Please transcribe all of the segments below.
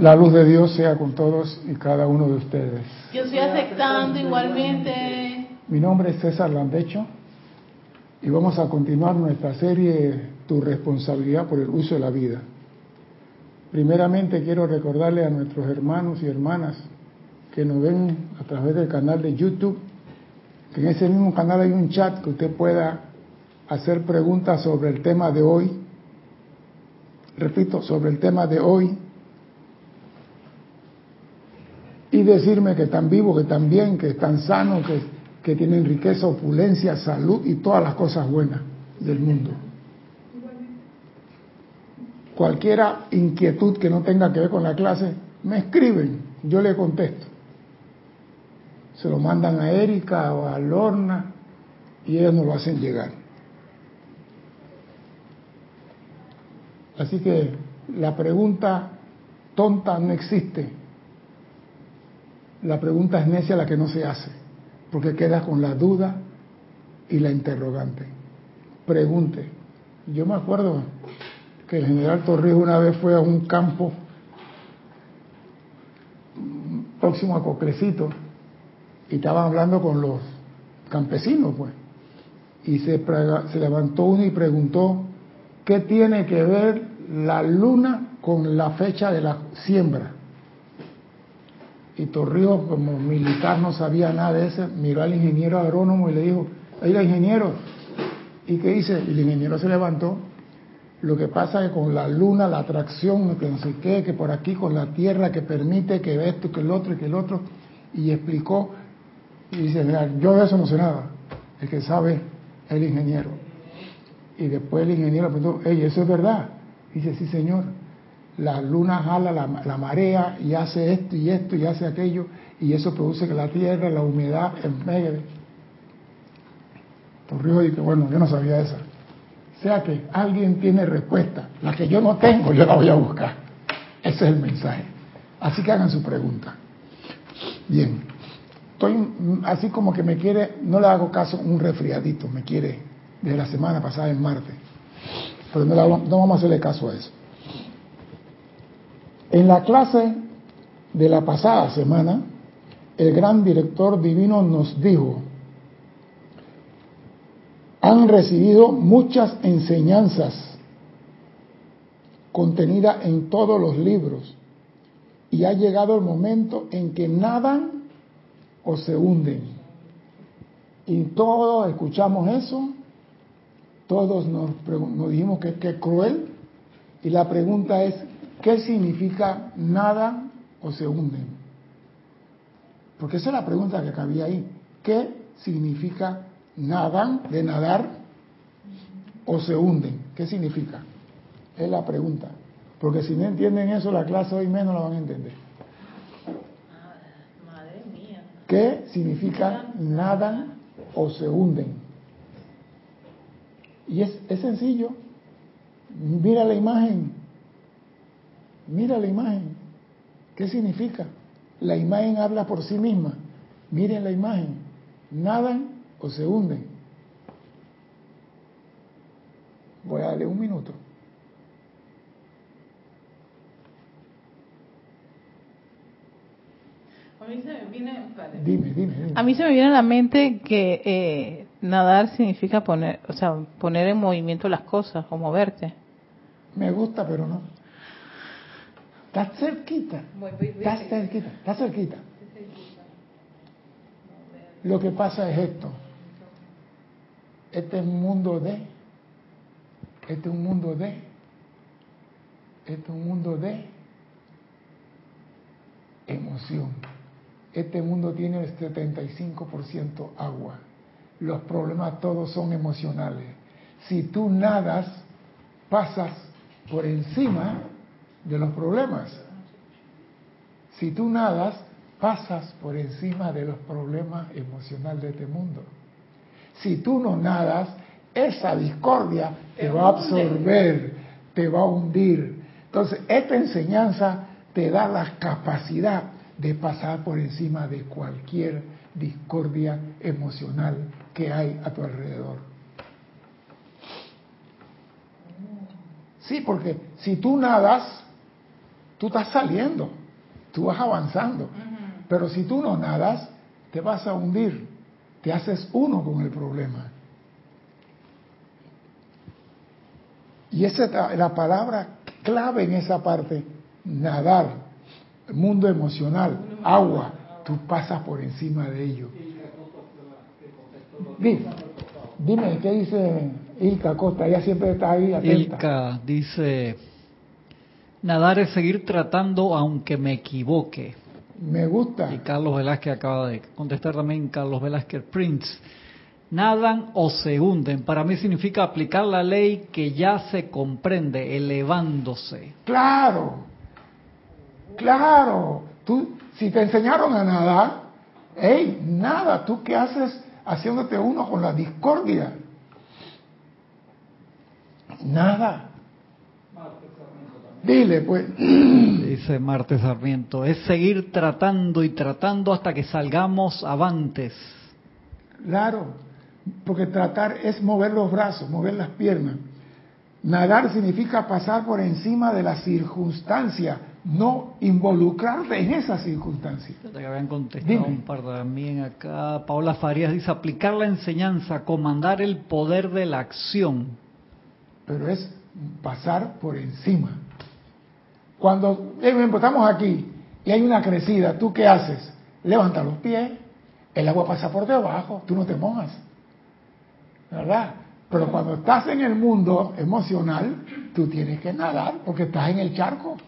La luz de Dios sea con todos y cada uno de ustedes. Yo estoy aceptando igualmente. Mi nombre es César Landecho y vamos a continuar nuestra serie Tu responsabilidad por el uso de la vida. Primeramente quiero recordarle a nuestros hermanos y hermanas que nos ven a través del canal de YouTube, que en ese mismo canal hay un chat que usted pueda hacer preguntas sobre el tema de hoy. Repito, sobre el tema de hoy. Y decirme que están vivos, que están bien, que están sanos, que, que tienen riqueza, opulencia, salud y todas las cosas buenas del mundo. Cualquiera inquietud que no tenga que ver con la clase, me escriben, yo le contesto. Se lo mandan a Erika o a Lorna y ellos nos lo hacen llegar. Así que la pregunta tonta no existe. La pregunta es necia la que no se hace, porque queda con la duda y la interrogante. Pregunte. Yo me acuerdo que el general Torrijos una vez fue a un campo próximo a Coclecito y estaban hablando con los campesinos, pues. Y se, se levantó uno y preguntó, ¿qué tiene que ver la luna con la fecha de la siembra. Y Torrijos, como militar, no sabía nada de eso, miró al ingeniero agrónomo y le dijo, oiga ingeniero, ¿y qué dice? Y el ingeniero se levantó, lo que pasa es que con la luna, la atracción, que no sé qué, que por aquí con la tierra que permite que esto, que el otro, que el otro, y explicó, y dice, mira, yo de eso no sé nada, el que sabe es el ingeniero. Y después el ingeniero preguntó, hey, eso es verdad. Dice, sí señor, la luna jala la, marea y hace esto y esto y hace aquello y eso produce que la tierra, la humedad empegue. Torrijos dice, bueno, yo no sabía eso. O sea que alguien tiene respuesta. La que yo no tengo, yo la voy a buscar. Ese es el mensaje. Así que hagan su pregunta. Bien. Estoy así como que me quiere, no le hago caso, un resfriadito, me quiere, desde la semana pasada en Marte pero no, vamos a hacerle caso a eso. En la clase de la pasada semana, el gran director divino nos dijo, han recibido muchas enseñanzas contenidas en todos los libros y ha llegado el momento en que nadan o se hunden. Y todos escuchamos eso todos nos, dijimos que, es cruel y la pregunta es, ¿qué significa nada o se hunden? Porque esa es la pregunta que cabía ahí. ¿Qué significa nadan, de nadar, o se hunden? ¿Qué significa? Es la pregunta. Porque si no entienden eso, la clase hoy menos la van a entender. Madre mía. ¿Qué significa nadan o se hunden? Y es, sencillo. Mira la imagen. Mira la imagen. ¿Qué significa? La imagen habla por sí misma. Miren la imagen. Nadan o se hunden. Voy a darle un minuto. A mí se me viene, dime, dime, A mí se me viene a la mente que eh, nadar significa poner, o sea, poner en movimiento las cosas o moverte. Me gusta, pero no. Está cerquita. Está cerquita, está cerquita. Lo que pasa es esto. Este es un mundo de. Este es un mundo de. Este es un mundo de emoción. Este mundo tiene el 75% agua los problemas todos son emocionales. Si tú nadas, pasas por encima de los problemas. Si tú nadas, pasas por encima de los problemas emocionales de este mundo. Si tú no nadas, esa discordia te va a absorber, te va a hundir. Entonces, esta enseñanza te da la capacidad de pasar por encima de cualquier discordia emocional que hay a tu alrededor. Sí, porque si tú nadas, tú estás saliendo, tú vas avanzando. Pero si tú no nadas, te vas a hundir, te haces uno con el problema. Y esa es la palabra clave en esa parte, nadar, mundo emocional, agua, tú pasas por encima de ello. Dime, dime ¿qué dice Ilka Costa? Ella siempre está ahí atenta. Ilka dice, nadar es seguir tratando aunque me equivoque. Me gusta. Y Carlos Velázquez acaba de contestar también, Carlos Velázquez Prince. Nadan o se hunden. Para mí significa aplicar la ley que ya se comprende, elevándose. Claro, claro. Tú, si te enseñaron a nadar, hey, nada, ¿tú qué haces haciéndote uno con la discordia? Nada. Dile, pues. Dice Marte Sarmiento, es seguir tratando y tratando hasta que salgamos avantes. Claro, porque tratar es mover los brazos, mover las piernas. Nadar significa pasar por encima de la circunstancia, no involucrarte en esa circunstancia. Que habían contestado un par también acá. Paola Farías dice, aplicar la enseñanza, comandar el poder de la acción. Pero es pasar por encima. Cuando estamos aquí y hay una crecida, ¿tú qué haces? Levanta los pies, el agua pasa por debajo, tú no te mojas. ¿Verdad? Pero cuando estás en el mundo emocional, tú tienes que nadar porque estás en el charco.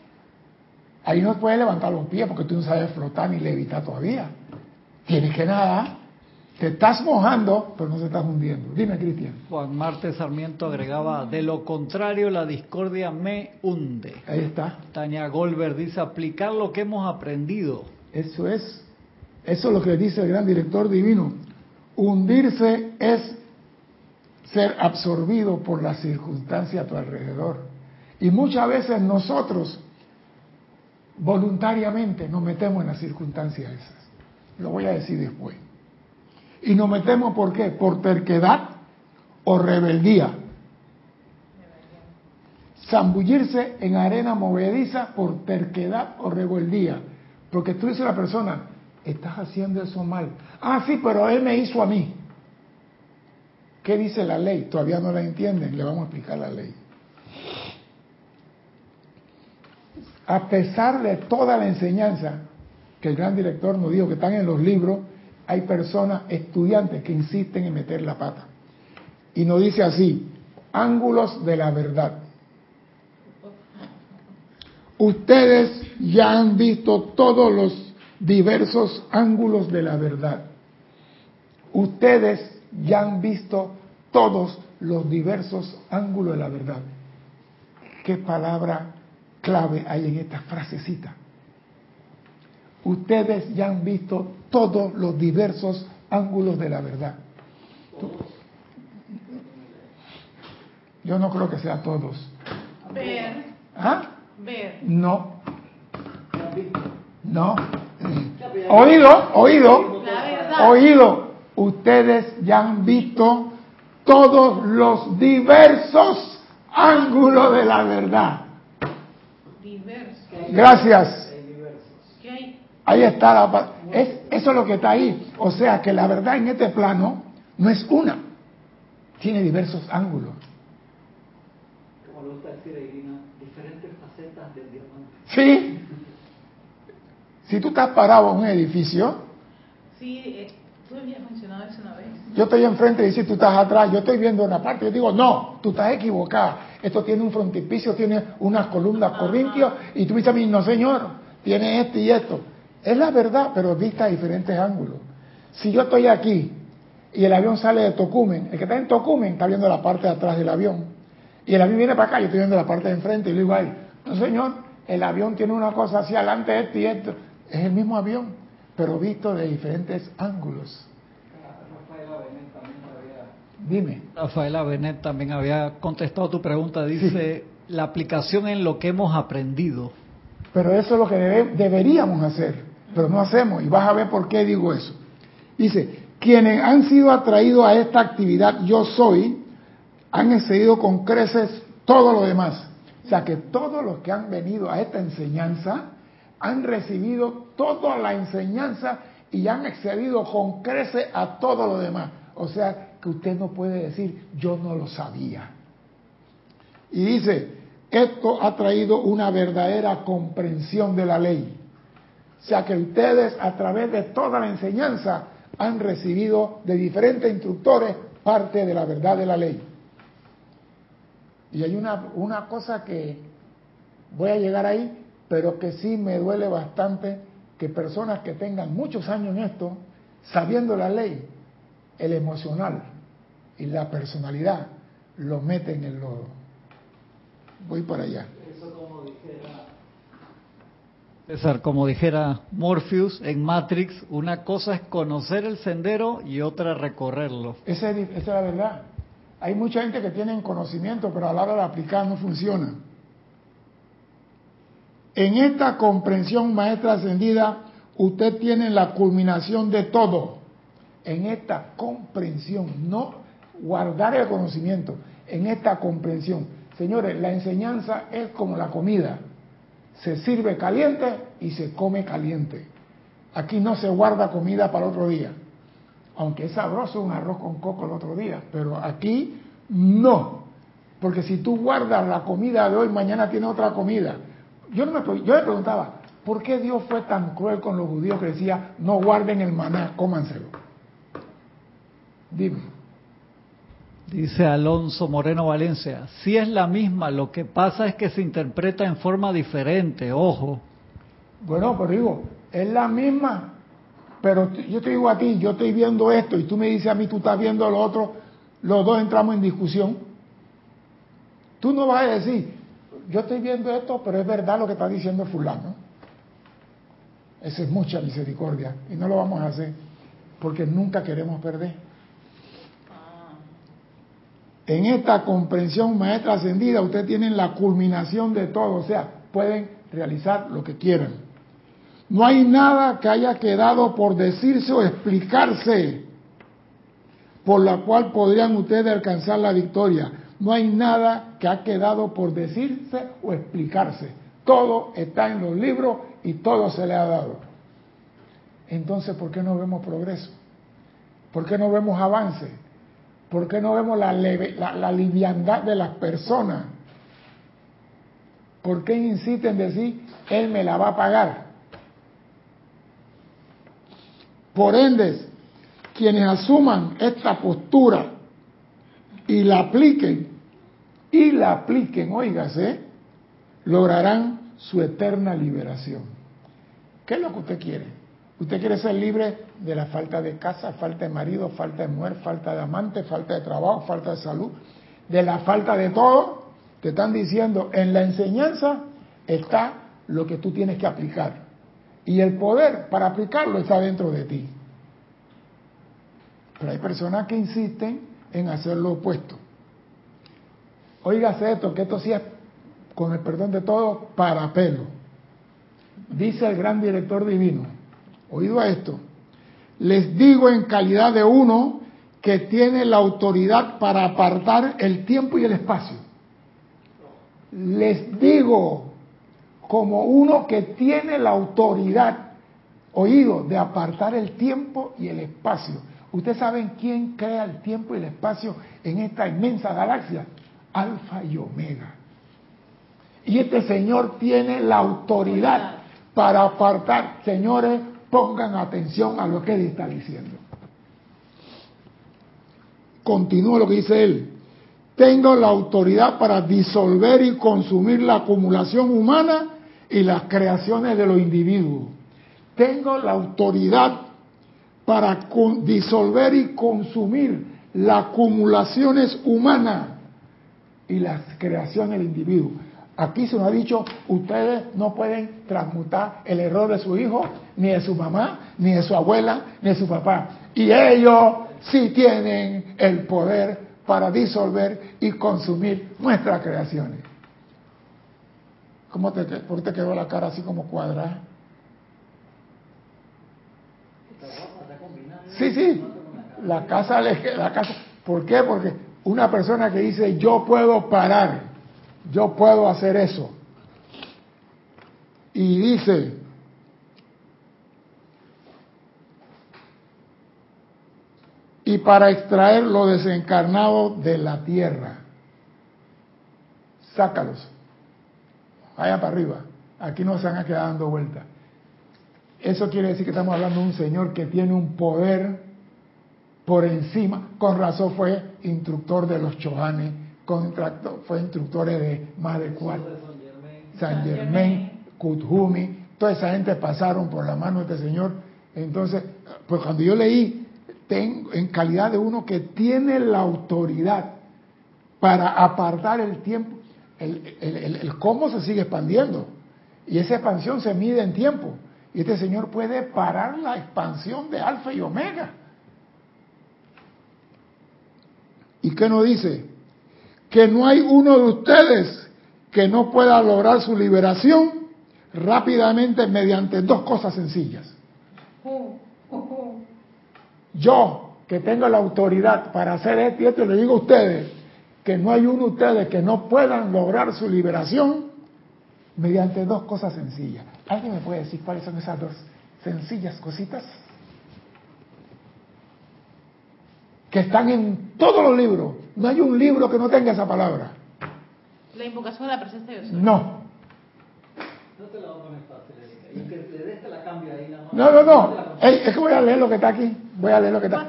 Ahí no puedes levantar los pies porque tú no sabes flotar ni levitar todavía. Tienes que nadar. Te estás mojando, pero no se estás hundiendo. Dime, Cristian. Juan Marte Sarmiento agregaba, de lo contrario la discordia me hunde. Ahí está. Tania Goldberg dice, aplicar lo que hemos aprendido. Eso es. Eso es lo que dice el gran director divino. Hundirse es ser absorbido por la circunstancia a tu alrededor. Y muchas veces nosotros voluntariamente nos metemos en las circunstancias esas. Lo voy a decir después. Y nos metemos por qué? Por terquedad o rebeldía. Zambullirse en arena movediza por terquedad o rebeldía. Porque tú dices a la persona, estás haciendo eso mal. Ah, sí, pero él me hizo a mí. ¿Qué dice la ley? Todavía no la entienden, le vamos a explicar la ley. A pesar de toda la enseñanza que el gran director nos dijo que están en los libros, hay personas, estudiantes, que insisten en meter la pata. Y nos dice así, ángulos de la verdad. Ustedes ya han visto todos los diversos ángulos de la verdad. Ustedes ya han visto todos los diversos ángulos de la verdad. ¿Qué palabra clave hay en esta frasecita? Ustedes ya han visto todos los diversos ángulos de la verdad. Yo no creo que sea todos. Ver. ¿Ah? Ver. No. No. Oído, oído. Oído. Ustedes ya han visto todos los diversos ángulos de la verdad. Gracias. Ahí está la es, eso es lo que está ahí. O sea que la verdad en este plano no es una, tiene diversos ángulos. Como lo diferentes facetas del diamante. Sí. Si tú estás parado en un edificio. Sí, eh, tú habías mencionado eso una vez. Yo estoy enfrente y dices tú estás atrás, yo estoy viendo una parte, yo digo, no, tú estás equivocada. Esto tiene un frontispicio, tiene unas columnas corintios, y tú dices a mí, no señor, tiene esto y esto. Es la verdad, pero vista a diferentes ángulos. Si yo estoy aquí y el avión sale de Tocumen, el que está en Tocumen está viendo la parte de atrás del avión. Y el avión viene para acá, yo estoy viendo la parte de enfrente y le digo, ay, no señor, el avión tiene una cosa hacia adelante, esto y esto. Es el mismo avión, pero visto de diferentes ángulos. Dime. Rafaela Benet también había contestado tu pregunta. Dice, la aplicación en lo que hemos aprendido. Pero eso es lo que deberíamos hacer pero no hacemos. Y vas a ver por qué digo eso. Dice, quienes han sido atraídos a esta actividad yo soy, han excedido con creces todo lo demás. O sea que todos los que han venido a esta enseñanza han recibido toda la enseñanza y han excedido con crece a todo lo demás. O sea que usted no puede decir, yo no lo sabía. Y dice, esto ha traído una verdadera comprensión de la ley. O sea que ustedes a través de toda la enseñanza han recibido de diferentes instructores parte de la verdad de la ley. Y hay una, una cosa que voy a llegar ahí, pero que sí me duele bastante que personas que tengan muchos años en esto, sabiendo la ley, el emocional y la personalidad lo meten en el lodo. Voy para allá. César, como dijera Morpheus en Matrix, una cosa es conocer el sendero y otra recorrerlo. Esa es, esa es la verdad. Hay mucha gente que tiene conocimiento, pero a la hora de aplicar no funciona. En esta comprensión maestra ascendida, usted tiene la culminación de todo. En esta comprensión, no guardar el conocimiento, en esta comprensión. Señores, la enseñanza es como la comida. Se sirve caliente y se come caliente. Aquí no se guarda comida para otro día aunque es sabroso un arroz con coco el otro día, pero aquí no, porque si tú guardas la comida de hoy, mañana tiene otra comida. Yo, no yo me preguntaba, ¿por qué Dios fue tan cruel con los judíos que decía, no guarden el maná, cómanselo? Dime. Dice Alonso Moreno Valencia, si es la misma, lo que pasa es que se interpreta en forma diferente, ojo. Bueno, pero digo, es la misma, pero yo te digo a ti, yo estoy viendo esto y tú me dices a mí, tú estás viendo lo otro, los dos entramos en discusión. Tú no vas a decir, yo estoy viendo esto, pero es verdad lo que está diciendo fulano. Esa es mucha misericordia y no lo vamos a hacer porque nunca queremos perder. En esta comprensión maestra ascendida, ustedes tienen la culminación de todo, o sea, pueden realizar lo que quieran. No hay nada que haya quedado por decirse o explicarse por la cual podrían ustedes alcanzar la victoria. No hay nada que ha quedado por decirse o explicarse. Todo está en los libros y todo se le ha dado. Entonces, ¿por qué no vemos progreso? ¿Por qué no vemos avance? ¿Por qué no vemos la, liviandad de las personas? ¿Por qué insisten en decir, Él me la va a pagar? Por ende, quienes asuman esta postura y la apliquen, y la apliquen, oígase, lograrán su eterna liberación. ¿Qué es lo que usted quiere? ¿Usted quiere ser libre de la falta de casa, falta de marido, falta de mujer, falta de amante, falta de trabajo, falta de salud, de la falta de todo? Te están diciendo, en la enseñanza está lo que tú tienes que aplicar. Y el poder para aplicarlo está dentro de ti. Pero hay personas que insisten en hacer lo opuesto. Óigase esto, que esto sí es, con el perdón de todos, para pelo. Dice el gran director divino, oído a esto, les digo en calidad de uno que tiene la autoridad para apartar el tiempo y el espacio. Les digo como uno que tiene la autoridad, oído, de apartar el tiempo y el espacio. ¿Ustedes saben quién crea el tiempo y el espacio en esta inmensa galaxia? Alfa y Omega. Y este Señor tiene la autoridad para apartar. Señores, pongan atención a lo que Él está diciendo. Continúa lo que dice Él. Tengo la autoridad para disolver y consumir la acumulación humana y las creaciones de los individuos. Tengo la autoridad para disolver y consumir las acumulaciones humanas y las creaciones del individuo. Aquí se nos ha dicho, ustedes no pueden transmutar el error de su hijo, ni de su mamá, ni de su abuela, ni de su papá. Y ellos sí tienen el poder para disolver y consumir nuestras creaciones. ¿Cómo te, ¿Por qué te quedó la cara así como cuadrada? Sí, sí, la casa, la casa. ¿Por qué? Porque una persona que dice yo puedo parar yo puedo hacer eso. Y dice, y para extraer lo desencarnado de la tierra. Sácalos. Vaya para arriba. Aquí no se van a quedar dando vueltas. Eso quiere decir que estamos hablando de un señor que tiene un poder por encima. Con razón fue instructor de los Chohanes, fue instructor de más de cuatro. San Germain, Kuthumi, toda esa gente pasaron por la mano de este señor. Entonces, pues cuando yo leí, tengo, en calidad de uno que tiene la autoridad para apartar el tiempo, el, el cómo se sigue expandiendo. Y esa expansión se mide en tiempo. Y este Señor puede parar la expansión de Alfa y Omega. ¿Y qué nos dice? Que no hay uno de ustedes que no pueda lograr su liberación rápidamente mediante dos cosas sencillas. Yo, que tengo la autoridad para hacer esto y esto, le digo a ustedes que no hay uno de ustedes que no puedan lograr su liberación mediante dos cosas sencillas. ¿Alguien me puede decir cuáles son esas dos sencillas cositas? Que están en todos los libros. No hay un libro que no tenga esa palabra. La invocación de la presencia de Dios. No. No te la voy a poner fácil. que la cambia ahí. No, no, no. es que voy a leer lo que está aquí. Voy a leer lo que está.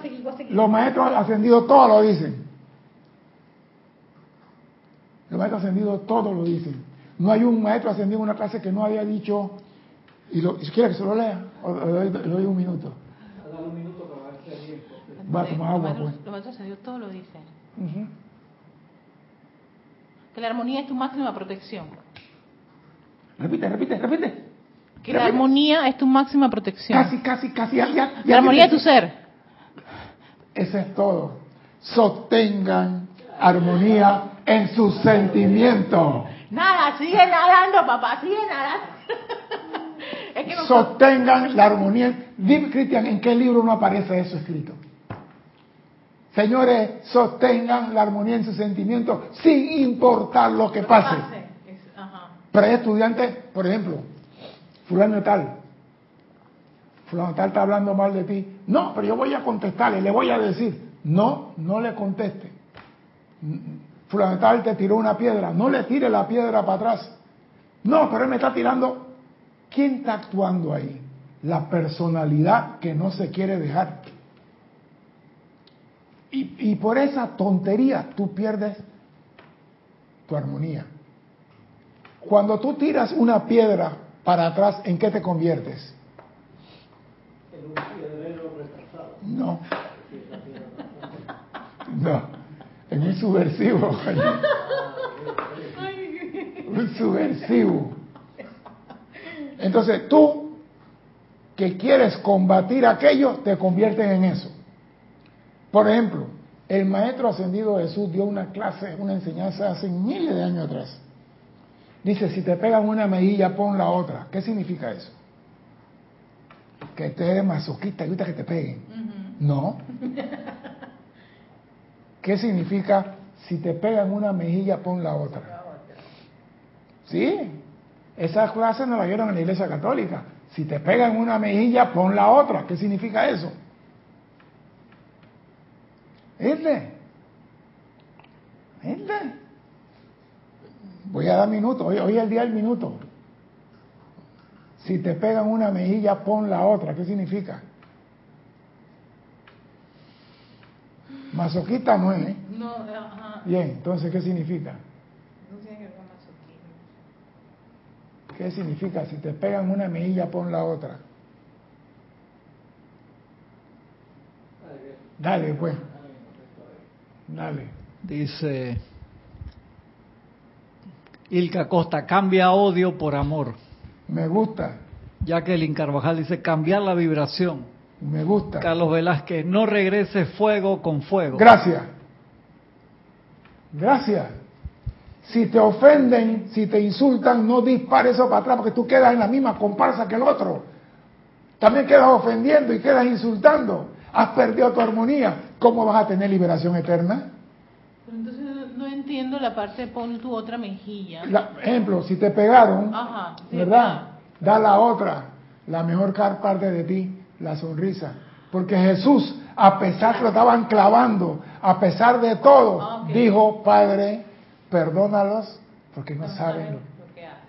Los maestros ascendidos todos lo dicen. Los maestros ascendidos todos lo dicen. No hay un maestro ascendido en una clase que no haya dicho, y, lo, si quiere que se lo lea, o le doy, un minuto. Dale un minuto para ver si Va a tomar agua, pues. Los maestros ascendidos todos lo dicen. Que la armonía es tu máxima protección. Repite, repite, repite. Que la armonía es tu máxima protección. Casi, casi, casi. Ya, ya, la armonía de tu ser. Eso es todo. Sostengan armonía en sus sentimientos. Nada, sigue nadando, papá, sigue nadando. Sostengan la armonía. Dime, Cristian, ¿en qué libro no aparece eso escrito? Señores, sostengan la armonía en sus sentimientos sin importar lo que pase. Pero hay estudiantes, por ejemplo, fulano tal, fulano tal está hablando mal de ti. No, pero yo voy a contestarle, le voy a decir, no, no le conteste fulano te tiró una piedra, no le tire la piedra para atrás. No, pero él me está tirando. ¿Quién está actuando ahí? La personalidad que no se quiere dejar. Y, y por esa tontería tú pierdes tu armonía. Cuando tú tiras una piedra para atrás, ¿en qué te conviertes? En un piedrero retrasado. No. No en un subversivo. un subversivo. Entonces tú, que quieres combatir aquello, te conviertes en eso. Por ejemplo, el maestro ascendido Jesús dio una clase, una enseñanza hace miles de años atrás. Dice, si te pegan una mejilla, pon la otra. ¿Qué significa eso? Que te eres masoquista y gusta que te peguen. No. ¿Qué significa si te pegan una mejilla, pon la otra? Sí, esa clase nos la dieron en la iglesia católica. Si te pegan una mejilla, pon la otra. ¿Qué significa eso? ¿Este? ¿Este? Voy a dar minutos. Hoy, hoy es el día del minuto. Si te pegan una mejilla, pon la otra. ¿Qué significa? Masoquista no es, ¿eh? No, ajá. Bien, entonces, ¿qué significa? No tiene que ver con masoquismo. ¿Qué significa? Si te pegan una mejilla, pon la otra. Dale, pues. Dale. Dice Ilka Costa, cambia odio por amor. Me gusta. Jacqueline Carvajal dice, cambiar la vibración. Me gusta. Carlos Velázquez, no regrese fuego con fuego. Gracias. Gracias. Si te ofenden, si te insultan, no dispares eso para atrás porque tú quedas en la misma comparsa que el otro. También quedas ofendiendo y quedas insultando. Has perdido tu armonía. ¿Cómo vas a tener liberación eterna? Pero entonces no entiendo la parte pon tu otra mejilla. ejemplo, si te pegaron, ¿verdad? Da la otra, la mejor parte de ti, la sonrisa. Porque Jesús, a pesar que lo estaban clavando, a pesar de todo, ah, dijo, Padre, perdónalos porque no, saben.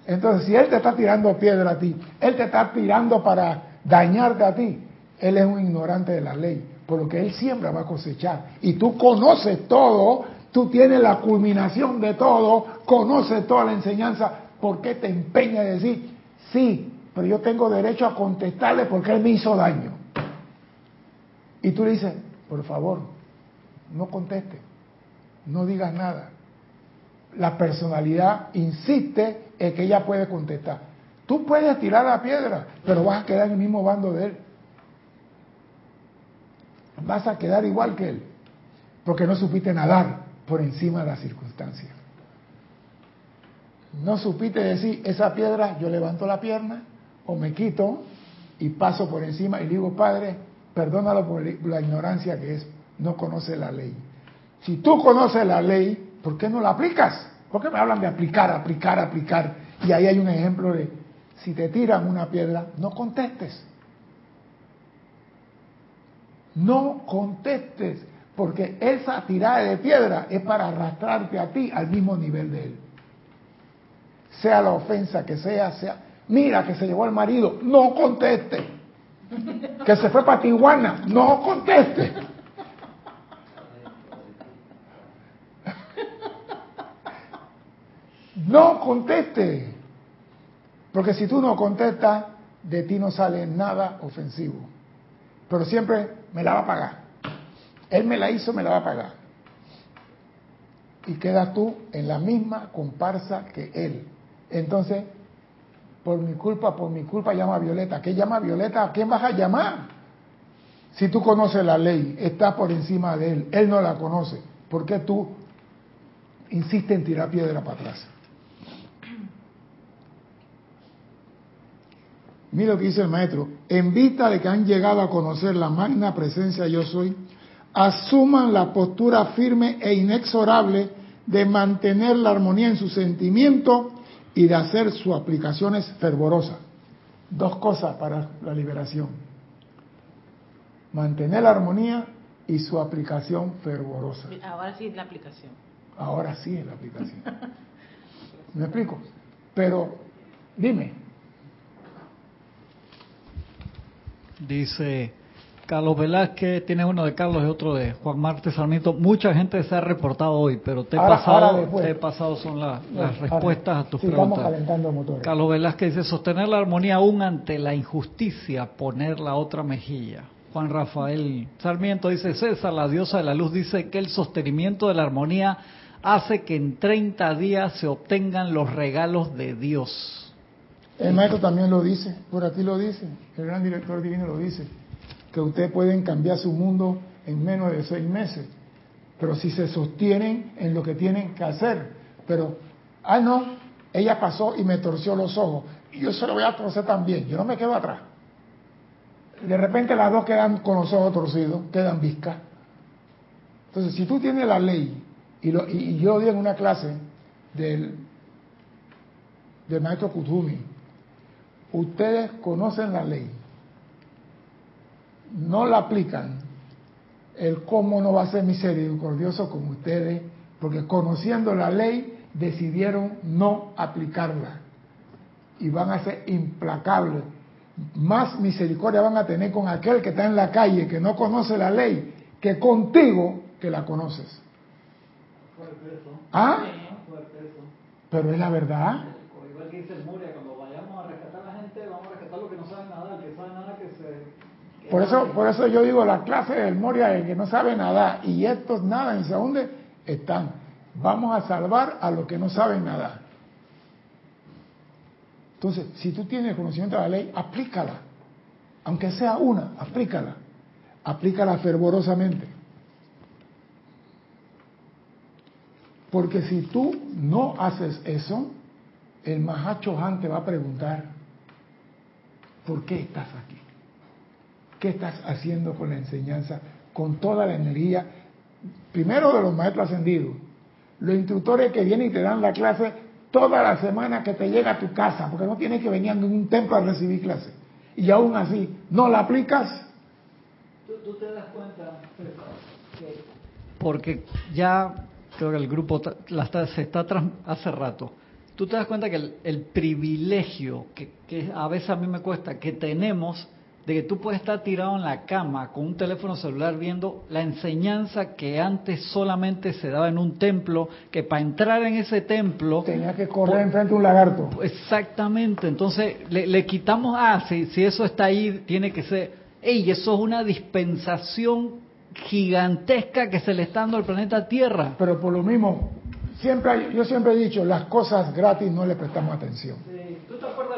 Entonces, si Él te está tirando piedra a ti, Él te está tirando para dañarte a ti, Él es un ignorante de la ley, por lo que Él siempre va a cosechar. Y tú conoces todo, tú tienes la culminación de todo, conoces toda la enseñanza, ¿por qué te empeña a decir, sí, pero yo tengo derecho a contestarle porque Él me hizo daño? Y tú le dices, por favor, no conteste, no digas nada. La personalidad insiste en que ella puede contestar. Tú puedes tirar la piedra, pero vas a quedar en el mismo bando de él. Vas a quedar igual que él, porque no supiste nadar por encima de las circunstancias. No supiste decir, esa piedra, yo levanto la pierna o me quito y paso por encima y digo, Padre, perdónalo por la ignorancia que es, no conoce la ley. Si tú conoces la ley, ¿por qué no la aplicas? ¿Por qué me hablan de aplicar, aplicar, aplicar? Y ahí hay un ejemplo de, si te tiran una piedra, no contestes. No contestes, porque esa tirada de piedra es para arrastrarte a ti al mismo nivel de él. Sea la ofensa que sea, sea, mira que se llevó el marido, no conteste. Que se fue para Tijuana, no conteste. No conteste. Porque si tú no contestas, de ti no sale nada ofensivo. Pero siempre me la va a pagar. Él me la hizo, me la va a pagar. Y quedas tú en la misma comparsa que él. Entonces, por mi culpa, por mi culpa llama a Violeta. ¿Qué llama a Violeta? ¿A quién vas a llamar? Si tú conoces la ley, estás por encima de él, él no la conoce. ¿Por qué tú insistes en tirar piedra para atrás? Mira lo que dice el maestro. En vista de que han llegado a conocer la magna presencia yo soy, asuman la postura firme e inexorable de mantener la armonía en su sentimiento y de hacer sus aplicaciones fervorosas. Dos cosas para la liberación. Mantener la armonía y su aplicación fervorosa. Ahora sí es la aplicación. Ahora sí es la aplicación. ¿Me explico? Pero, dime, Dice Carlos Velázquez, tiene uno de Carlos y otro de Juan Marte Sarmiento. Mucha gente se ha reportado hoy, pero te he pasado, te he pasado son las respuestas a tus preguntas. Carlos Velázquez dice, sostener la armonía aún ante la injusticia, poner la otra mejilla. Juan Rafael Sarmiento dice, César, la diosa de la luz, dice que el sostenimiento de la armonía hace que en 30 días se obtengan los regalos de Dios. El maestro también lo dice, por aquí lo dice, el gran director divino lo dice, que ustedes pueden cambiar su mundo en menos de seis meses, pero si se sostienen en lo que tienen que hacer. Pero, ah, no, ella pasó y me torció los ojos, y yo se lo voy a torcer también, yo no me quedo atrás. De repente las dos quedan con los ojos torcidos, quedan viscas. Entonces, si tú tienes la ley, y, lo, y, yo di en una clase del, del maestro Kutumi, ustedes conocen la ley, no la aplican, el cómo no va a ser misericordioso con ustedes, porque conociendo la ley decidieron no aplicarla y van a ser implacables. Más misericordia van a tener con aquel que está en la calle, que no conoce la ley, que contigo que la conoces. ¿Ah? Pero es la verdad. Igual que dice Por eso, por eso yo digo, la clase del Moria, que no sabe nada y estos nada en se están. Vamos a salvar a los que no saben nada. Entonces, si tú tienes conocimiento de la ley, aplícala. Aunque sea una, aplícala. Aplícala fervorosamente. Porque si tú no haces eso, el Mahacho Han te va a preguntar, ¿por qué estás aquí? ¿Qué estás haciendo con la enseñanza? Con toda la energía, primero de los maestros ascendidos, los instructores que vienen y te dan la clase toda la semana que te llega a tu casa, porque no tienes que venir a ningún templo a recibir clase. Y aún así, ¿no la aplicas? Tú, te das cuenta, porque ya creo que el grupo la se está hace rato. Tú te das cuenta que el, privilegio que, que a veces a mí me cuesta, que tenemos de que tú puedes estar tirado en la cama con un teléfono celular viendo la enseñanza que antes solamente se daba en un templo, que para entrar en ese templo... Tenía que correr enfrente de un lagarto. Exactamente, entonces le, quitamos, ah, si, si eso está ahí, tiene que ser, ey, eso es una dispensación gigantesca que se le está dando al planeta Tierra. Pero por lo mismo, siempre yo siempre he dicho, las cosas gratis no le prestamos atención. ¿Tú te acuerdas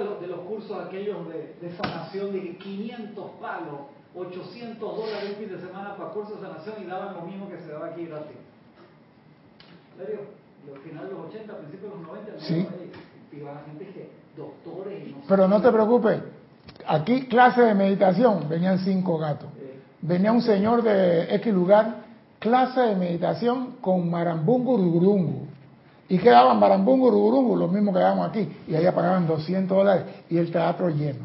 cursos aquellos de, de sanación de 500 palos, 800 dólares un fin de semana para cursos de sanación y daban lo mismo que se daba aquí gratis? ¿En serio? Al final de los 80, principios de los 90, sí. iba gente que doctores y no Pero no te preocupes, aquí clase de meditación, venían cinco gatos. Venía un señor de X lugar, clase de meditación con marambungo rurungu. ¿Y qué daban Barambungo, Rurungu? Lo mismo que damos aquí. Y allá pagaban 200 dólares y el teatro lleno.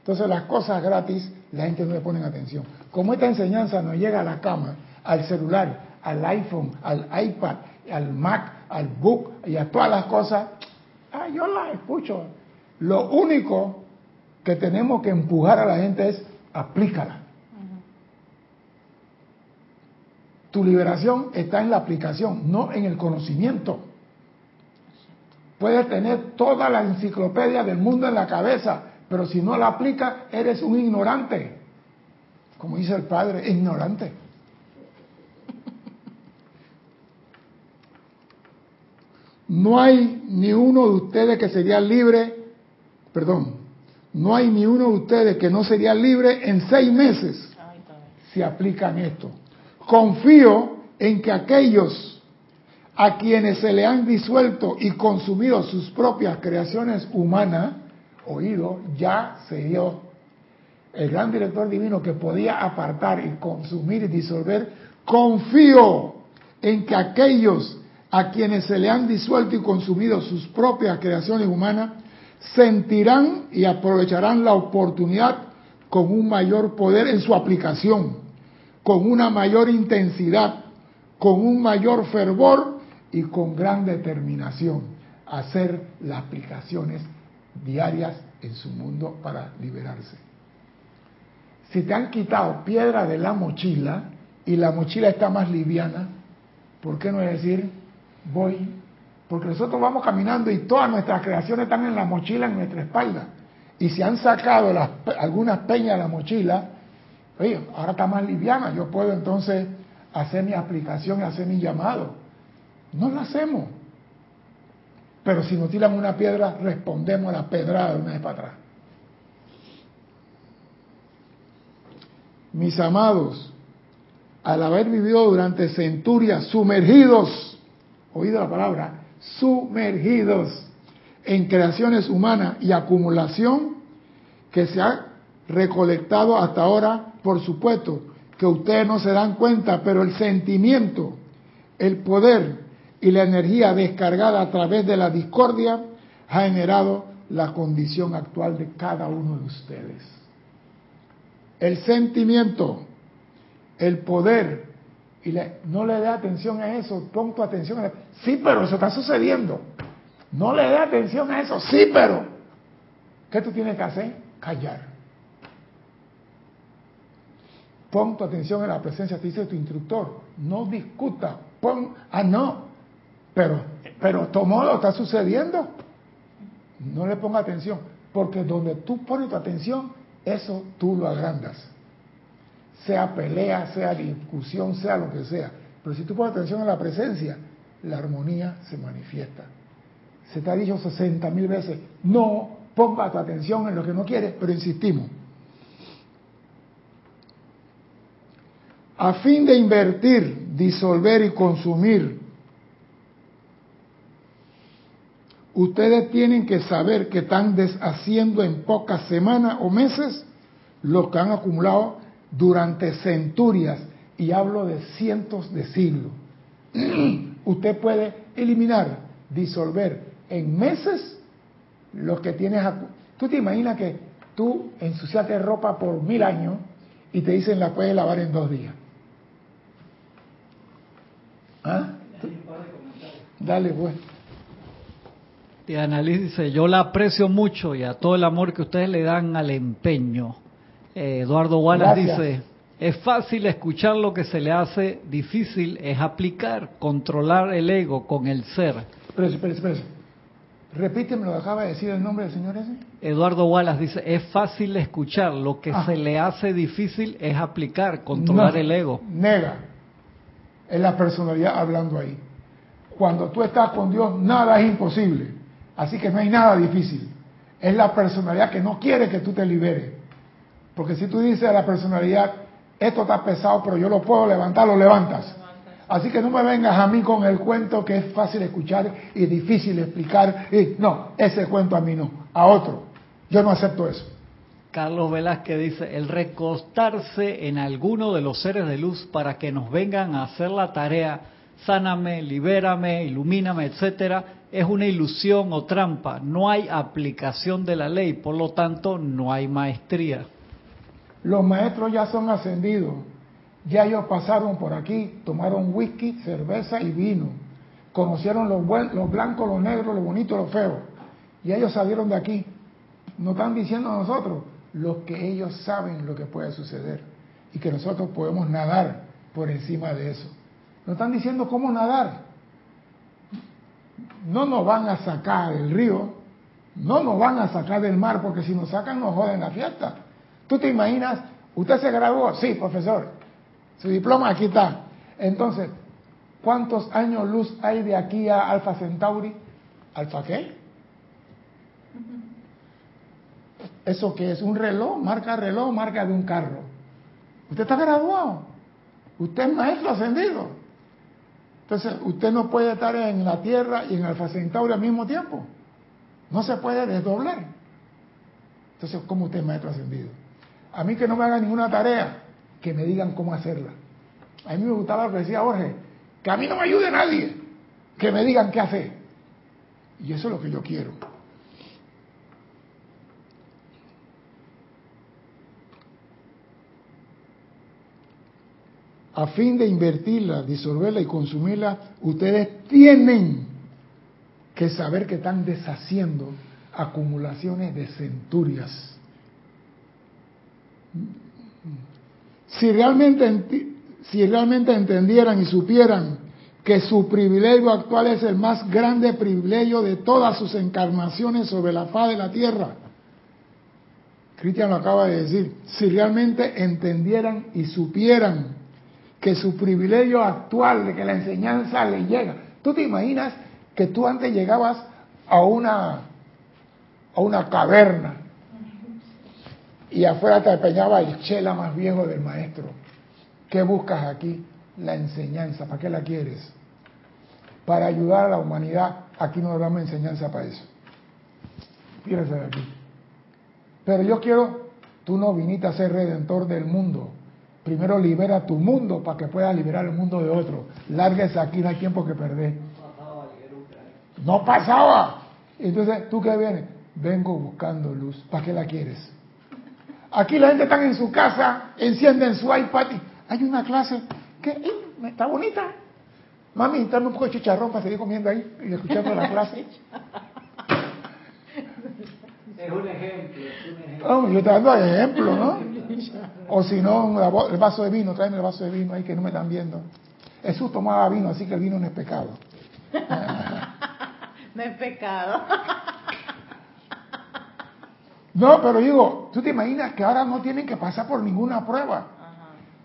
Entonces las cosas gratis, la gente no le pone atención. Como esta enseñanza nos llega a la cama, al celular, al iPhone, al iPad, al Mac, al Book y a todas las cosas, ah, yo las escucho. Lo único que tenemos que empujar a la gente es aplícala. Tu liberación está en la aplicación, no en el conocimiento. Puedes tener toda la enciclopedia del mundo en la cabeza, pero si no la aplicas, eres un ignorante. Como dice el padre, ignorante. No hay ni uno de ustedes que sería libre, perdón, no hay ni uno de ustedes que no sería libre en seis meses si aplican esto. Confío en que aquellos a quienes se le han disuelto y consumido sus propias creaciones humanas, oído, ya se dio. El gran director divino que podía apartar y consumir y disolver, confío en que aquellos a quienes se le han disuelto y consumido sus propias creaciones humanas, sentirán y aprovecharán la oportunidad con un mayor poder en su aplicación, con una mayor intensidad, con un mayor fervor y con gran determinación hacer las aplicaciones diarias en su mundo para liberarse. Si te han quitado piedra de la mochila y la mochila está más liviana, ¿por qué no decir voy? Porque nosotros vamos caminando y todas nuestras creaciones están en la mochila en nuestra espalda. Y si han sacado algunas peñas de la mochila, oye, ahora está más liviana, yo puedo entonces hacer mi aplicación y hacer mi llamado no lo hacemos. Pero si nos tiran una piedra, respondemos a la pedrada de una vez para atrás. Mis amados, al haber vivido durante centurias sumergidos, oído la palabra, sumergidos en creaciones humanas y acumulación que se ha recolectado hasta ahora, por supuesto, que ustedes no se dan cuenta, pero el sentimiento, el poder, y la energía descargada a través de la discordia ha generado la condición actual de cada uno de ustedes. El sentimiento, el poder, y no le dé atención a eso, pon tu atención a eso. Sí, pero eso está sucediendo. No le dé atención a eso, sí, pero. ¿Qué tú tienes que hacer? Callar. Pon tu atención en la presencia, te dice tu instructor. No discuta. Pon, ah, no, pero, pero todo está sucediendo. No le ponga atención, porque donde tú pones tu atención, eso tú lo agrandas. Sea pelea, sea discusión, sea lo que sea. Pero si tú pones atención a la presencia, la armonía se manifiesta. Se te ha dicho 60 mil veces, no ponga tu atención en lo que no quieres, pero insistimos. A fin de invertir, disolver y consumir ustedes tienen que saber que están deshaciendo en pocas semanas o meses lo que han acumulado durante centurias, y hablo de cientos de siglos. usted puede eliminar, disolver en meses lo que tienes. Tú te imaginas que tú ensuciaste ropa por mil años y te dicen la puedes lavar en dos días. ¿Ah? Dale, pues. Diana Liz dice, yo la aprecio mucho y a todo el amor que ustedes le dan al empeño. Eh, Eduardo Wallace dice, es fácil escuchar lo que se le hace, difícil es aplicar, controlar el ego con el ser. Espérese. Repíteme lo acaba de decir el nombre del señor ese. Eduardo Wallace dice, es fácil escuchar, lo que ah. se le hace difícil es aplicar, controlar el ego. Nega. Es la personalidad hablando ahí. Cuando tú estás con Dios, nada es imposible. Así que no hay nada difícil. Es la personalidad que no quiere que tú te liberes. Porque si tú dices a la personalidad, esto está pesado, pero yo lo puedo levantar, lo levantas. Así que no me vengas a mí con el cuento que es fácil escuchar y difícil explicar. Y, no, ese cuento a mí no, a otro. Yo no acepto eso. Carlos Velázquez dice, el recostarse en alguno de los seres de luz para que nos vengan a hacer la tarea, sáname, libérame, ilumíname, etcétera, es una ilusión o trampa. No hay aplicación de la ley, por lo tanto, no hay maestría. Los maestros ya son ascendidos. Ya ellos pasaron por aquí, tomaron whisky, cerveza y vino. Conocieron los, los blancos, los negros, los bonitos, los feos. Y ellos salieron de aquí. Nos están diciendo a nosotros lo que ellos saben lo que puede suceder. Y que nosotros podemos nadar por encima de eso. Nos están diciendo cómo nadar. No nos van a sacar del río, no nos van a sacar del mar, porque si nos sacan nos joden la fiesta. ¿Tú te imaginas? ¿Usted se graduó? Sí, profesor. Su diploma aquí está. Entonces, ¿cuántos años luz hay de aquí a Alfa Centauri? ¿Alfa qué? ¿Eso qué es? ¿Un reloj? ¿Marca reloj? ¿Marca de un carro? Usted está graduado. Usted es maestro ascendido. Entonces, usted no puede estar en la Tierra y en Alfa Centauri al mismo tiempo. No se puede desdoblar. Entonces, ¿cómo usted es maestro ascendido? A mí que no me hagan ninguna tarea, que me digan cómo hacerla. A mí me gustaba lo que decía Jorge, que a mí no me ayude nadie, que me digan qué hacer. Y eso es lo que yo quiero. A fin de invertirla, disolverla y consumirla, ustedes tienen que saber que están deshaciendo acumulaciones de centurias. Si realmente, si realmente entendieran y supieran que su privilegio actual es el más grande privilegio de todas sus encarnaciones sobre la faz de la tierra, Cristian lo acaba de decir, si realmente entendieran y supieran que su privilegio actual de que la enseñanza le llega. ¿Tú te imaginas que tú antes llegabas a una, a una caverna y afuera te empeñaba el chela más viejo del maestro. ¿Qué buscas aquí? La enseñanza. ¿Para qué la quieres? Para ayudar a la humanidad. Aquí no damos enseñanza para eso. Fíjese de aquí. Pero yo quiero, tú no viniste a ser redentor del mundo. Primero libera tu mundo para que puedas liberar el mundo de otro. Lárguese aquí, no hay tiempo que perder. No pasaba. Entonces, ¿tú qué vienes? Vengo buscando luz. ¿Para qué la quieres? Aquí la gente está en su casa, encienden su iPad y hay una clase que está bonita. Mami, dame un poco de chicharrón para seguir comiendo ahí y escuchando la clase. Es un ejemplo. Es un ejemplo. yo te dando ejemplo, ¿no? O si no, el vaso de vino, tráeme el vaso de vino ahí que no me están viendo. Jesús tomaba vino, así que el vino no es pecado. no es pecado. No, pero digo, tú te imaginas que ahora no tienen que pasar por ninguna prueba.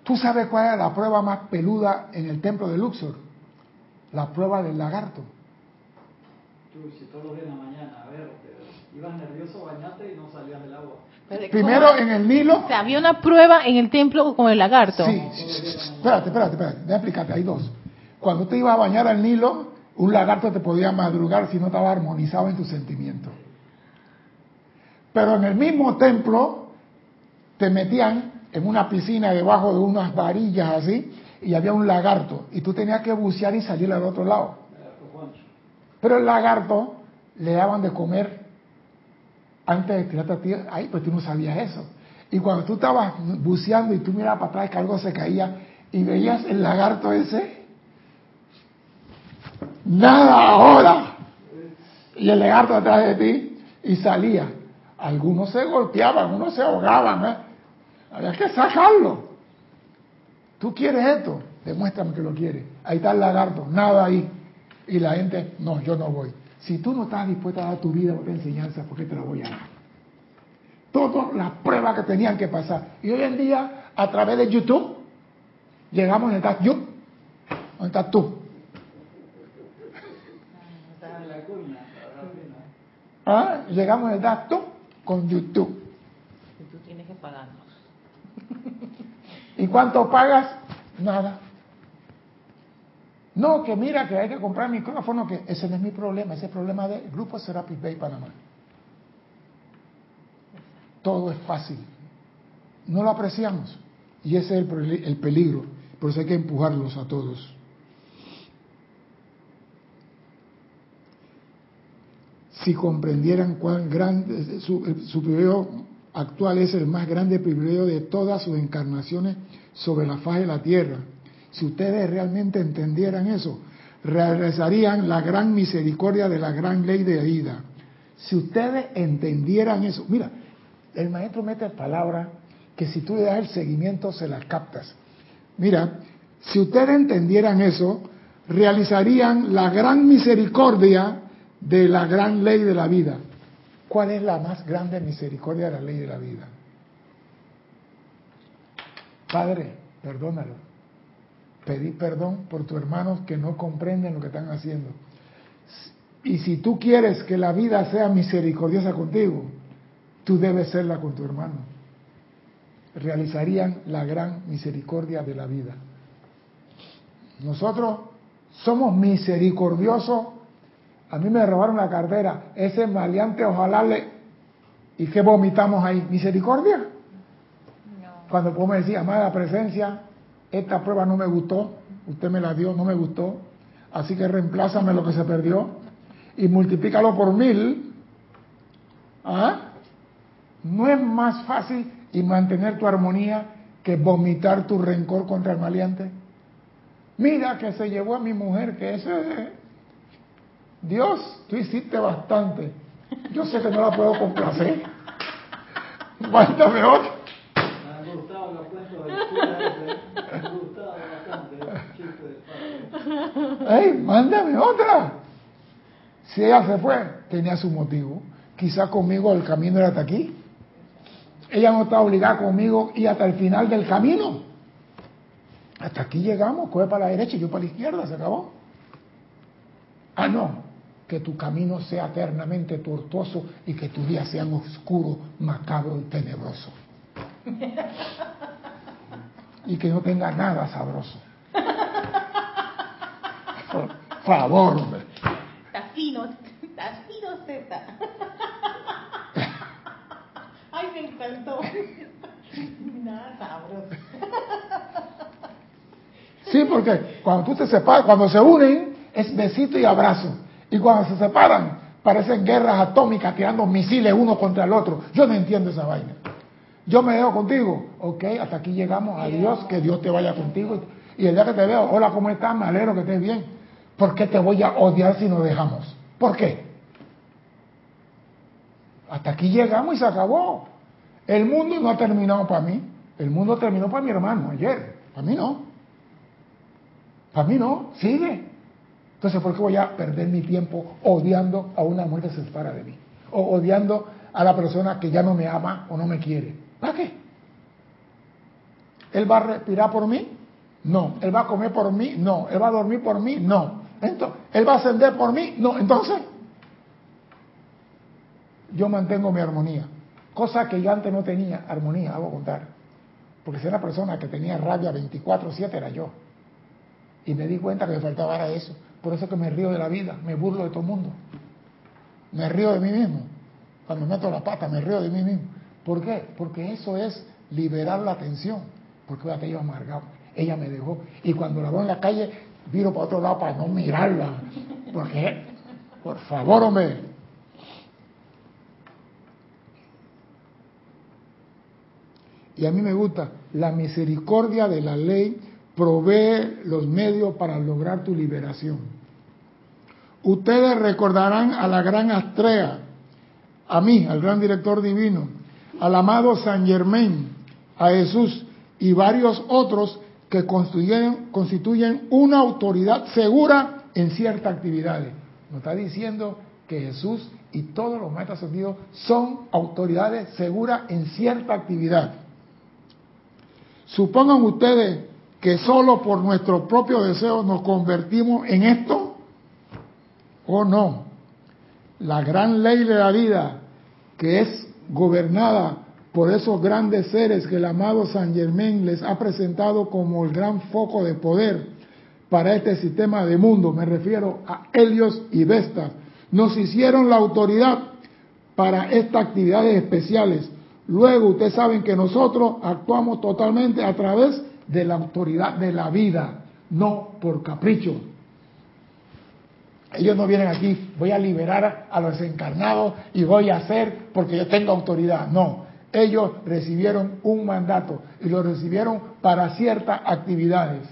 ¿Tú sabes cuál es la prueba más peluda en el templo de Luxor? La prueba del lagarto. Si todos los días en la mañana, a ver, ibas nervioso, bañate y no salías del agua. Primero en el Nilo. O sea, había una prueba en el templo con el lagarto. Sí, espérate, espérate, espérate, déjame explicarte, hay dos. Cuando te ibas a bañar al Nilo, un lagarto te podía madrugar si no estaba armonizado en tus sentimientos. Pero en el mismo templo te metían en una piscina debajo de unas varillas así y había un lagarto y tú tenías que bucear y salir al otro lado. Pero el lagarto le daban de comer antes de tirarte a ti, ay, pues tú no sabías eso. Y cuando tú estabas buceando y tú mirabas para atrás que algo se caía y veías el lagarto ese, nada ahora. Y el lagarto atrás de ti y salía. Algunos se golpeaban, algunos se ahogaban. ¿eh? Había que sacarlo. ¿Tú quieres esto? Demuéstrame que lo quieres. Ahí está el lagarto, nada ahí. Y la gente, no, yo no voy. Si tú no estás dispuesta a dar tu vida por enseñanza, ¿por qué te la voy a dar? Todas las pruebas que tenían que pasar. Y hoy en día, a través de YouTube, llegamos donde estás yo, donde estás tú. ¿Ah? Llegamos donde estás tú con YouTube. Y tú tienes que pagarnos. ¿Y cuánto pagas? Nada. No, que mira que hay que comprar micrófono, que ese no es mi problema, ese es el problema del Grupo Serapis Bay Panamá. Todo es fácil. No lo apreciamos. Y ese es el, peligro. Por eso hay que empujarlos a todos. Si comprendieran cuán grande su privilegio actual es el más grande privilegio de todas sus encarnaciones sobre la faz de la tierra si ustedes realmente entendieran eso, realizarían la gran misericordia de la gran ley de vida. Si ustedes entendieran eso, mira, el maestro mete palabras que si tú le das el seguimiento se las captas. Mira, si ustedes entendieran eso, realizarían la gran misericordia de la gran ley de la vida. ¿Cuál es la más grande misericordia de la ley de la vida? Padre, perdónalo pedir perdón por tus hermanos que no comprenden lo que están haciendo. Y si tú quieres que la vida sea misericordiosa contigo, tú debes serla con tu hermano. Realizarían la gran misericordia de la vida. Nosotros somos misericordiosos. A mí me robaron la cartera. Ese maleante, ojalá le... ¿Y qué vomitamos ahí? ¿Misericordia? Cuando podemos decir, amada presencia, esta prueba no me gustó, usted me la dio, no me gustó, así que reemplázame lo que se perdió y multiplícalo por mil. ¿Ah? No es más fácil y mantener tu armonía que vomitar tu rencor contra el maleante. Mira que se llevó a mi mujer, que ese... Dios, tú hiciste bastante. Yo sé que no la puedo complacer. Mándame otro. Me han gustado los cuentos ¡Ey, mándame otra! Si ella se fue, tenía su motivo. Quizá conmigo el camino era hasta aquí. Ella no está obligada conmigo y hasta el final del camino. Hasta aquí llegamos, coge para la derecha y yo para la izquierda, se acabó. Ah, no, que tu camino sea eternamente tortuoso y que tus días sean oscuros, macabro y tenebroso. Y que no tenga nada sabroso. Favor. Está fino, está fino Z. Ay, me encantó. Nada sabroso. Sí, porque cuando tú te separas, cuando se unen, es besito y abrazo. Y cuando se separan, parecen guerras atómicas tirando misiles uno contra el otro. Yo no entiendo esa vaina. Yo me dejo contigo. Ok, hasta aquí llegamos. Adiós, que Dios te vaya contigo. Y el día que te veo, hola, ¿cómo estás? Me alegro que estés bien. ¿Por qué te voy a odiar si nos dejamos? ¿Por qué? Hasta aquí llegamos y se acabó. El mundo no ha terminado para mí. El mundo terminó para mi hermano ayer. Para mí no. Para mí no. Sigue. Entonces, ¿por qué voy a perder mi tiempo odiando a una mujer que se separa de mí? O odiando a la persona que ya no me ama o no me quiere. ¿Para qué? ¿Él va a respirar por mí? No. ¿Él va a comer por mí? No. ¿Él va a dormir por mí? No. Entonces, ¿Él va a ascender por mí? No. Entonces, yo mantengo mi armonía. Cosa que yo antes no tenía, armonía, hago contar. Porque si era una persona que tenía rabia 24-7 era yo. Y me di cuenta que me faltaba eso. Por eso que me río de la vida, me burlo de todo el mundo. Me río de mí mismo. Cuando meto la pata, me río de mí mismo. ¿Por qué? Porque eso es liberar la tensión. Porque voy a amargado. ella me dejó. Y cuando la veo en la calle, viro para otro lado para no mirarla. Porque, por favor, hombre. Y a mí me gusta, la misericordia de la ley provee los medios para lograr tu liberación. Ustedes recordarán a la gran Astrea, a mí, al gran director divino, al amado San Germain, a Jesús y varios otros que constituyen, constituyen una autoridad segura en ciertas actividades. Nos está diciendo que Jesús y todos los maestros ascendidos son autoridades seguras en cierta actividad. Supongan ustedes que solo por nuestro propio deseo nos convertimos en esto o no. La gran ley de la vida que es gobernada por esos grandes seres que el amado San Germain les ha presentado como el gran foco de poder para este sistema de mundo, me refiero a Helios y Vestas, nos hicieron la autoridad para estas actividades especiales. Luego ustedes saben que nosotros actuamos totalmente a través de la autoridad de la vida, no por capricho. Ellos no vienen aquí, voy a liberar a los encarnados y voy a hacer porque yo tengo autoridad. No, ellos recibieron un mandato y lo recibieron para ciertas actividades.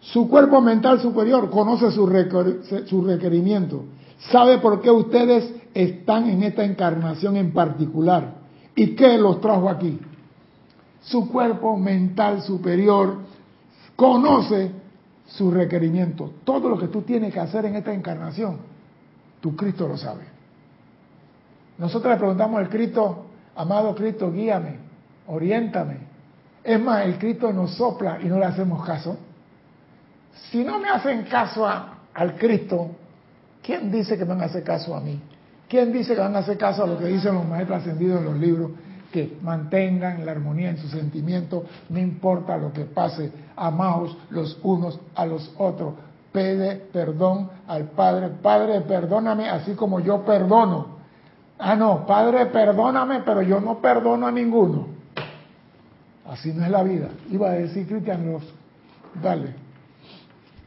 Su cuerpo mental superior conoce su, requerimiento, sabe por qué ustedes están en esta encarnación en particular y qué los trajo aquí. Su cuerpo mental superior conoce su requerimiento. Todo lo que tú tienes que hacer en esta encarnación, tu Cristo lo sabe. Nosotros le preguntamos al Cristo, amado Cristo, guíame, oriéntame. Es más, el Cristo nos sopla y no le hacemos caso. Si no me hacen caso al Cristo, ¿quién dice que van a hacer caso a mí? ¿Quién dice que van a hacer caso a lo que dicen los maestros ascendidos en los libros? Que mantengan la armonía en sus sentimientos, no importa lo que pase, amaos los unos a los otros. Pede perdón al Padre. Padre, perdóname así como yo perdono. Ah, no, Padre, perdóname, pero yo no perdono a ninguno. Así no es la vida. Iba a decir Cristian Ross. Dale.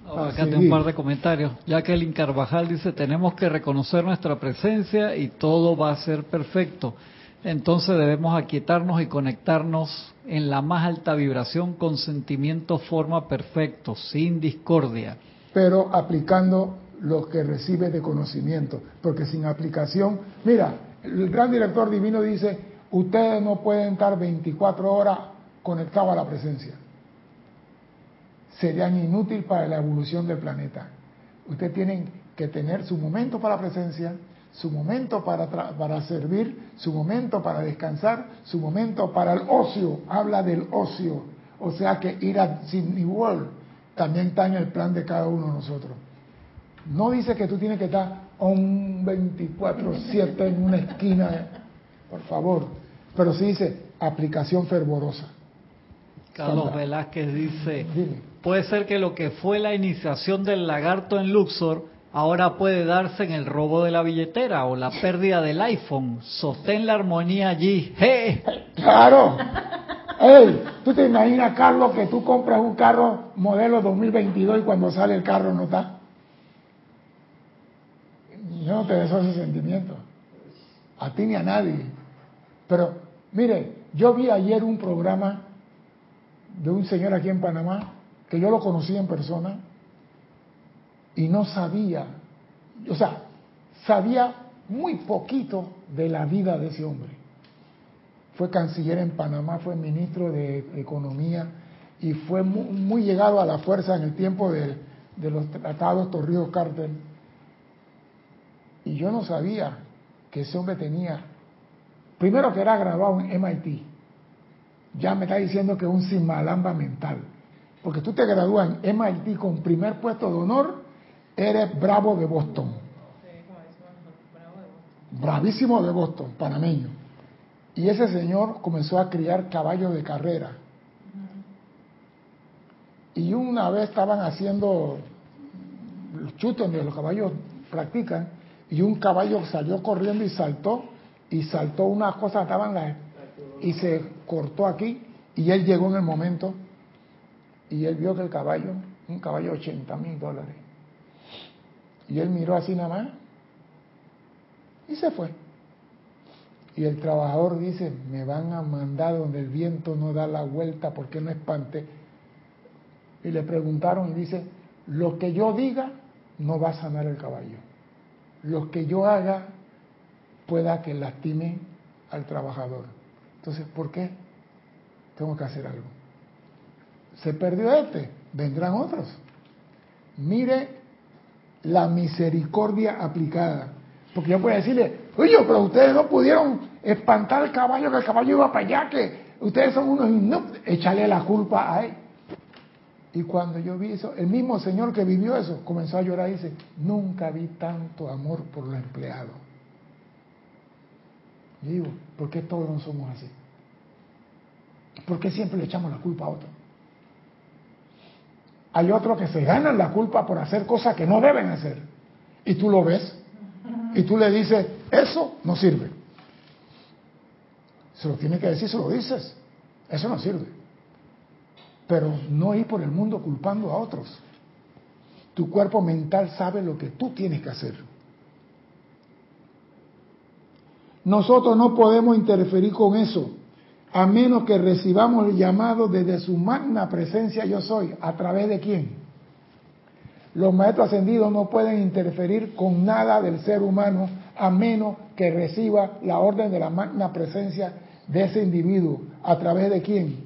acá tengo un par de comentarios. El Carvajal dice, tenemos que reconocer nuestra presencia y todo va a ser perfecto entonces debemos aquietarnos y conectarnos en la más alta vibración con sentimiento forma perfecto, sin discordia. Pero aplicando lo que recibe de conocimiento, porque sin aplicación, mira, el gran director divino dice, ustedes no pueden estar 24 horas conectados a la presencia. Serían inútiles para la evolución del planeta. Ustedes tienen que tener su momento para la presencia, su momento para, para servir, su momento para descansar, su momento para el ocio. Habla del ocio. O sea que ir a Sydney World también está en el plan de cada uno de nosotros. No dice que tú tienes que estar un 24-7 en una esquina, por favor. Pero sí dice aplicación fervorosa. Carlos Velázquez dice, puede ser que lo que fue la iniciación del lagarto en Luxor ahora puede darse en el robo de la billetera o la pérdida del iPhone. Sostén la armonía allí. Claro. Hey, ¿tú te imaginas, Carlos, que tú compras un carro modelo 2022 y cuando sale el carro no está? Yo no te deseo ese sentimiento. A ti ni a nadie. Pero, mire, yo vi ayer un programa de un señor aquí en Panamá, que yo lo conocí en persona, y no sabía, o sea, sabía muy poquito de la vida de ese hombre. Fue canciller en Panamá, fue ministro de Economía y fue muy, llegado a la fuerza en el tiempo de, los tratados Torrijos Carter. Y yo no sabía que ese hombre tenía, primero que era graduado en MIT, ya me está diciendo que es un simalamba mental, porque tú te gradúas en MIT con primer puesto de honor eres bravo de Boston. Bravísimo de Boston, panameño. Y ese señor comenzó a criar caballos de carrera. Y una vez estaban haciendo los chutes donde los caballos practican, y un caballo salió corriendo y saltó y saltó unas cosas, estaban las, y se cortó aquí, y él llegó en el momento, y él vio que el caballo, un caballo de 80 mil dólares, y él miró así nada más, y se fue. Y el trabajador dice, me van a mandar donde el viento no da la vuelta porque no espante. Y le preguntaron y dice, lo que yo diga no va a sanar el caballo. Lo que yo haga pueda que lastime al trabajador. Entonces, ¿por qué? Tengo que hacer algo. Se perdió este, vendrán otros. Mire la misericordia aplicada. Porque yo puedo decirle, oye, pero ustedes no pudieron espantar al caballo, que el caballo iba para allá, que ustedes son unos inútiles. La culpa a él. Y cuando yo vi eso, el mismo señor que vivió eso comenzó a llorar y dice, nunca vi tanto amor por los empleados. Y digo, ¿por qué todos no somos así? ¿Por qué siempre le echamos la culpa a otro? Hay otros que se ganan la culpa por hacer cosas que no deben hacer. Y tú lo ves. Y tú le dices, eso no sirve. Se lo tiene que decir, se lo dices. Eso no sirve. Pero no ir por el mundo culpando a otros. Tu cuerpo mental sabe lo que tú tienes que hacer. Nosotros no podemos interferir con eso, a menos que recibamos el llamado desde su magna presencia yo soy. ¿A través de quién? Los maestros ascendidos no pueden interferir con nada del ser humano a menos que reciba la orden de la magna presencia de ese individuo. ¿A través de quién?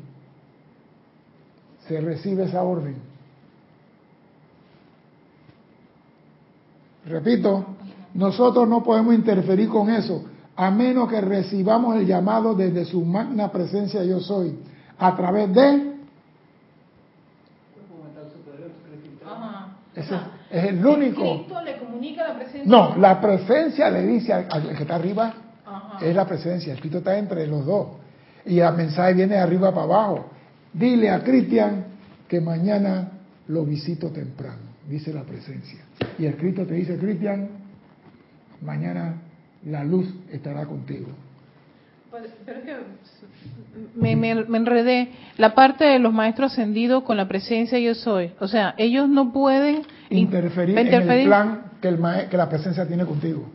Se recibe esa orden. Repito, nosotros no podemos interferir con eso, a menos que recibamos el llamado desde su magna presencia yo soy, a través de... Ese es el único. Cristo le comunica la presencia. No, la presencia le dice al, que está arriba, es la presencia. El Cristo está entre los dos. Y el mensaje viene de arriba para abajo. Dile a Cristian que mañana lo visito temprano, dice la presencia. Y el Cristo te dice, Cristian, mañana la luz estará contigo. Pues, pero es que me, me, enredé. La parte de los maestros ascendidos con la presencia yo soy. O sea, ellos no pueden interferir, en el plan que, el que la presencia tiene contigo.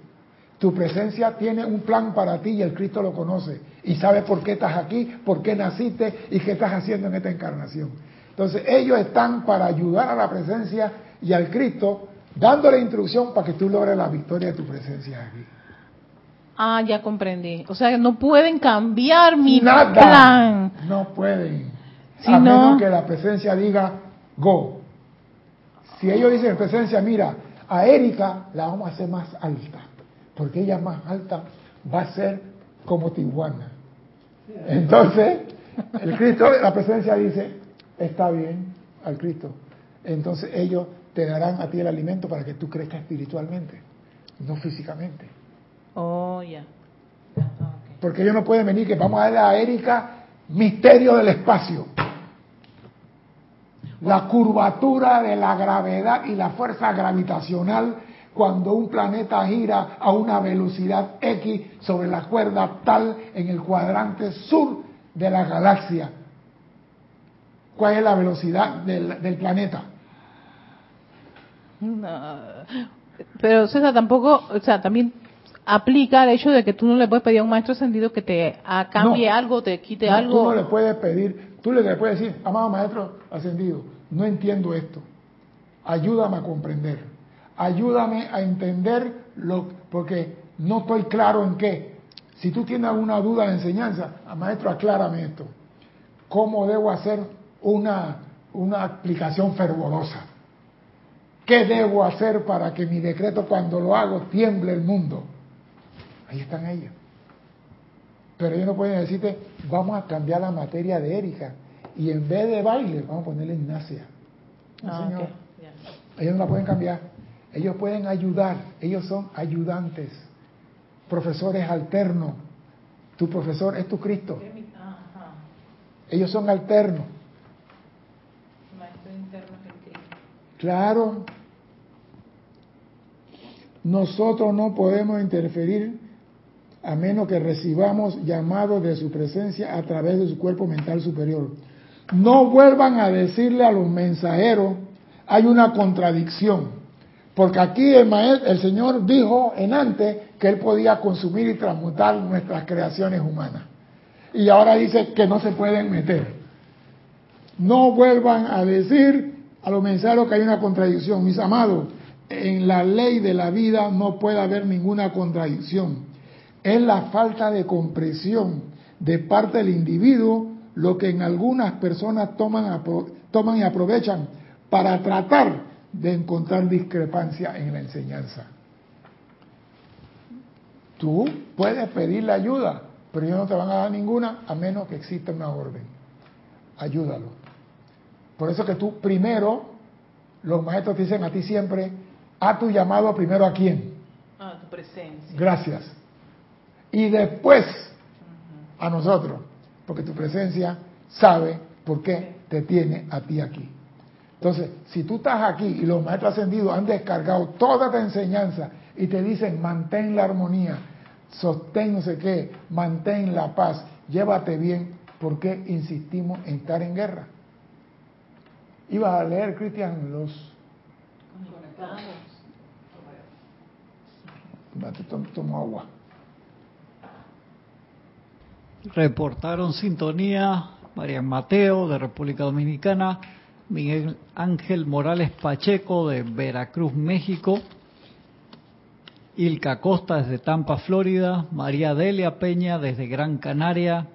Tu presencia tiene un plan para ti y el Cristo lo conoce. Y sabe por qué estás aquí, por qué naciste y qué estás haciendo en esta encarnación. Entonces ellos están para ayudar a la presencia y al Cristo, dándole instrucción para que tú logres la victoria de tu presencia aquí. Ah, ya comprendí. O sea, no pueden cambiar mi plan. No pueden. a menos que la presencia diga go. Si ellos dicen presencia, mira, a Erika la vamos a hacer más alta, porque ella más alta va a ser como Tijuana. Entonces, el Cristo, la presencia dice, está bien al Cristo. Entonces ellos te darán a ti el alimento para que tú crezcas espiritualmente, no físicamente. Oh, ya. Porque ellos no pueden venir que vamos a darle a Erika misterio del espacio. La curvatura de la gravedad y la fuerza gravitacional cuando un planeta gira a una velocidad X sobre la cuerda tal en el cuadrante sur de la galaxia. ¿Cuál es la velocidad del, del planeta? No. Pero César tampoco, o sea, también aplica el hecho de que tú no le puedes pedir a un maestro ascendido que te cambie algo, te quite algo. Tú no le puedes pedir, tú le puedes decir, amado maestro ascendido, no entiendo esto, ayúdame a comprender, ayúdame a entender lo, porque no estoy claro en qué. Si tú tienes alguna duda de enseñanza, ah, maestro, aclárame esto. ¿Cómo debo hacer una, una aplicación fervorosa? ¿Qué debo hacer para que mi decreto cuando lo hago tiemble el mundo? Ahí están ellos. Pero ellos no pueden decirte, vamos a cambiar la materia de Erika. Y en vez de baile, vamos a ponerle Ignacia. Ah, señor. Ellos no la pueden cambiar. Ellos pueden ayudar. Ellos son ayudantes. Profesores alternos. Tu profesor es tu Cristo. Ellos son alternos. Claro. Nosotros no podemos interferir a menos que recibamos llamados de su presencia a través de su cuerpo mental superior. No vuelvan a decirle a los mensajeros, hay una contradicción, porque aquí el, el Señor dijo en antes que Él podía consumir y transmutar nuestras creaciones humanas. Y ahora dice que no se pueden meter. No vuelvan a decir a los mensajeros que hay una contradicción. Mis amados, en la ley de la vida no puede haber ninguna contradicción. Es la falta de comprensión de parte del individuo lo que en algunas personas toman, toman y aprovechan para tratar de encontrar discrepancia en la enseñanza. Tú puedes pedirle ayuda, pero ellos no te van a dar ninguna a menos que exista una orden. Ayúdalo. Por eso que tú primero, los maestros te dicen a ti siempre, a tu llamado primero a quién? A tu presencia. Gracias. Y después a nosotros, porque tu presencia sabe por qué te tiene a ti aquí. Entonces, si tú estás aquí y los maestros ascendidos han descargado toda esta enseñanza y te dicen mantén la armonía, sostén no sé qué, mantén la paz, llévate bien, ¿por qué insistimos en estar en guerra? Ibas a leer, Cristian, los... Tomo agua. Reportaron sintonía María Mateo de República Dominicana, Miguel Ángel Morales Pacheco de Veracruz, México, Ilka Costa desde Tampa, Florida, María Delia Peña desde Gran Canaria,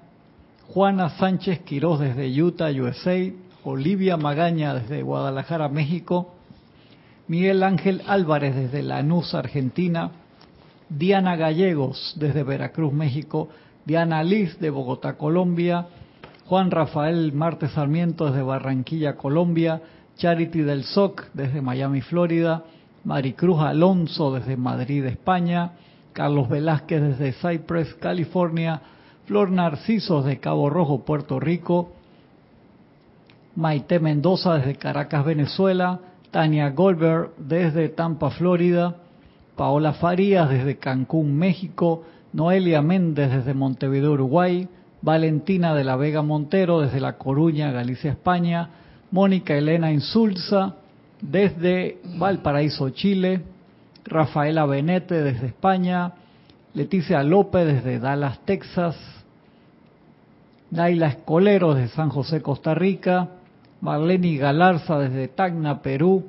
Juana Sánchez Quiroz desde Utah, USA, Olivia Magaña desde Guadalajara, México, Miguel Ángel Álvarez desde Lanús, Argentina, Diana Gallegos desde Veracruz, México, Diana Liz de Bogotá, Colombia, Juan Rafael Martes Sarmiento desde Barranquilla, Colombia, Charity del SOC desde Miami, Florida, Maricruz Alonso desde Madrid, España, Carlos Velázquez desde Cypress, California, Flor Narciso de Cabo Rojo, Puerto Rico, Maite Mendoza desde Caracas, Venezuela, Tania Goldberg desde Tampa, Florida, Paola Farías desde Cancún, México, Noelia Méndez desde Montevideo, Uruguay, Valentina de la Vega Montero desde La Coruña, Galicia, España, Mónica Elena Insulza desde Valparaíso, Chile, Rafaela Benete desde España, Leticia López desde Dallas, Texas, Naila Escolero desde San José, Costa Rica, Marlene Galarza desde Tacna, Perú,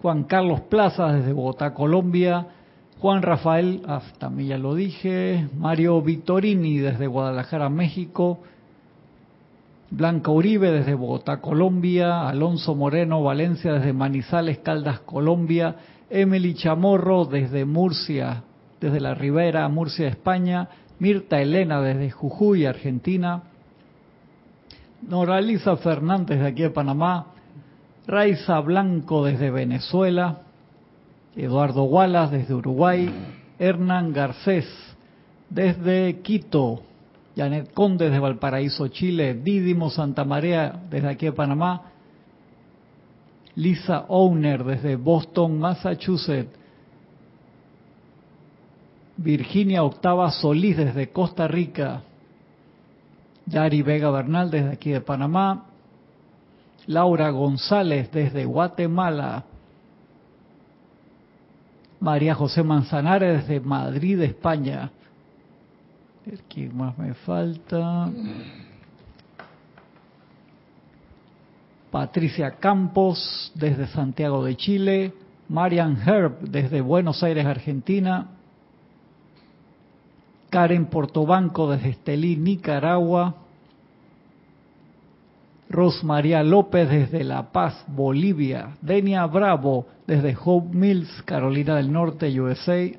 Juan Carlos Plaza desde Bogotá, Colombia, Juan Rafael, ah, también ya lo dije, Mario Vittorini desde Guadalajara, México, Blanca Uribe desde Bogotá, Colombia, Alonso Moreno Valencia desde Manizales, Caldas, Colombia, Emily Chamorro desde Murcia, desde la Ribera, Murcia, España, Mirta Elena desde Jujuy, Argentina, Noraliza Fernández de aquí de Panamá, Raiza Blanco desde Venezuela, Eduardo Wallace desde Uruguay, Hernán Garcés desde Quito, Janet Conde desde Valparaíso, Chile, Didimo Santa María desde aquí de Panamá, Lisa Owner desde Boston, Massachusetts, Virginia Octava Solís desde Costa Rica, Yari Vega Bernal desde aquí de Panamá, Laura González desde Guatemala, María José Manzanares desde Madrid, España. ¿Quién más me falta? Patricia Campos desde Santiago de Chile. Marian Herb desde Buenos Aires, Argentina. Karen Portobanco desde Estelí, Nicaragua. Rosmaría López desde La Paz, Bolivia. Denia Bravo desde Hope Mills, Carolina del Norte, USA.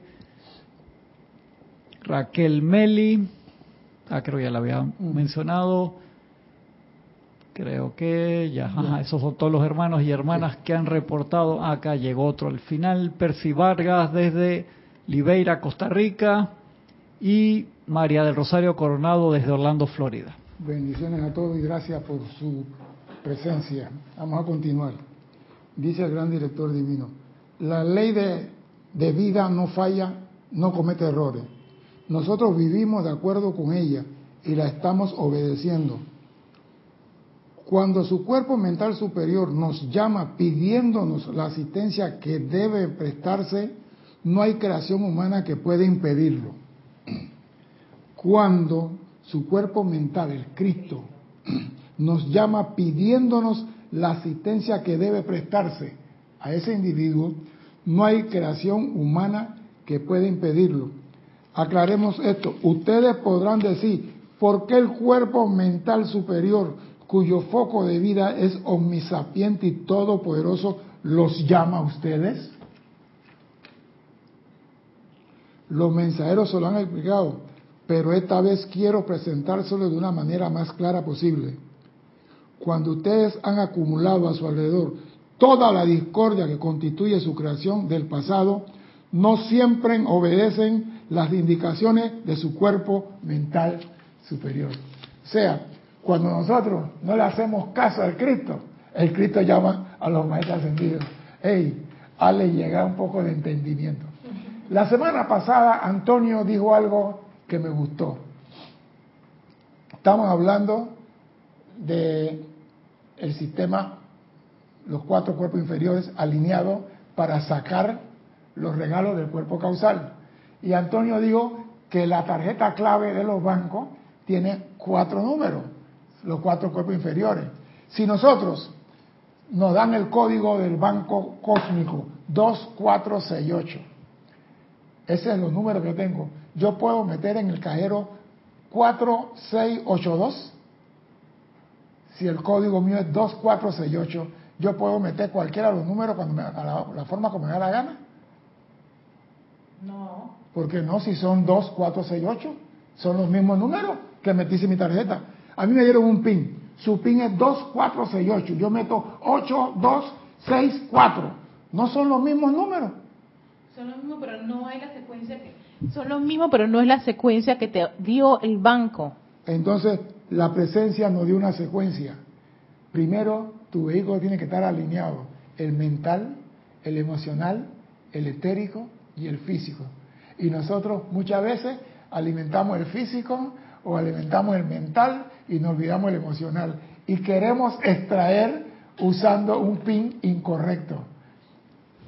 Raquel Meli, ah, creo que ya la había mencionado. Creo que ya, esos son todos los hermanos y hermanas que han reportado. acá llegó otro al final. Percy Vargas desde Libeira, Costa Rica. Y María del Rosario Coronado desde Orlando, Florida. Bendiciones a todos y gracias por su presencia. Vamos a continuar. Dice el gran director divino, la ley de, vida no falla no comete errores. Nosotros vivimos de acuerdo con ella y la estamos obedeciendo. Cuando su cuerpo mental superior nos llama pidiéndonos la asistencia que debe prestarse, no hay creación humana que pueda impedirlo. Cuando su cuerpo mental, el Cristo, nos llama pidiéndonos la asistencia que debe prestarse a ese individuo, no hay creación humana que pueda impedirlo. Aclaremos esto. Ustedes podrán decir, ¿por qué el cuerpo mental superior, cuyo foco de vida es omnisapiente y todopoderoso, los llama a ustedes? Los mensajeros se lo han explicado, pero esta vez quiero presentárselo de una manera más clara posible. Cuando ustedes han acumulado a su alrededor toda la discordia que constituye su creación del pasado, no siempre obedecen las indicaciones de su cuerpo mental superior. O sea, cuando nosotros no le hacemos caso al Cristo, el Cristo llama a los maestros ascendidos, hey, hazle llegar un poco de entendimiento. La semana pasada Antonio dijo algo que me gustó. Estamos hablando de el sistema, los cuatro cuerpos inferiores alineados para sacar los regalos del cuerpo causal. Y Antonio dijo que la tarjeta clave de los bancos tiene cuatro números, los cuatro cuerpos inferiores. Si nosotros nos dan el código del banco cósmico 2468, ese es los números que tengo, yo puedo meter en el cajero 4682 si el código mío es 2468, yo puedo meter cualquiera de los números cuando me, la, la forma como me da la gana. No. ¿Por qué no? Si son 2468, son los mismos números que metí en mi tarjeta. A mí me dieron un PIN. Su PIN es 2468. Yo meto 8264. No son los mismos números. Son los mismos, pero no hay la secuencia que. Son los mismos, pero no es la secuencia que te dio el banco. Entonces, la presencia nos dio una secuencia. Primero, tu vehículo tiene que estar alineado, el mental, el emocional, el etérico y el físico. Y nosotros muchas veces alimentamos el físico o alimentamos el mental y nos olvidamos el emocional. Y queremos extraer usando un pin incorrecto.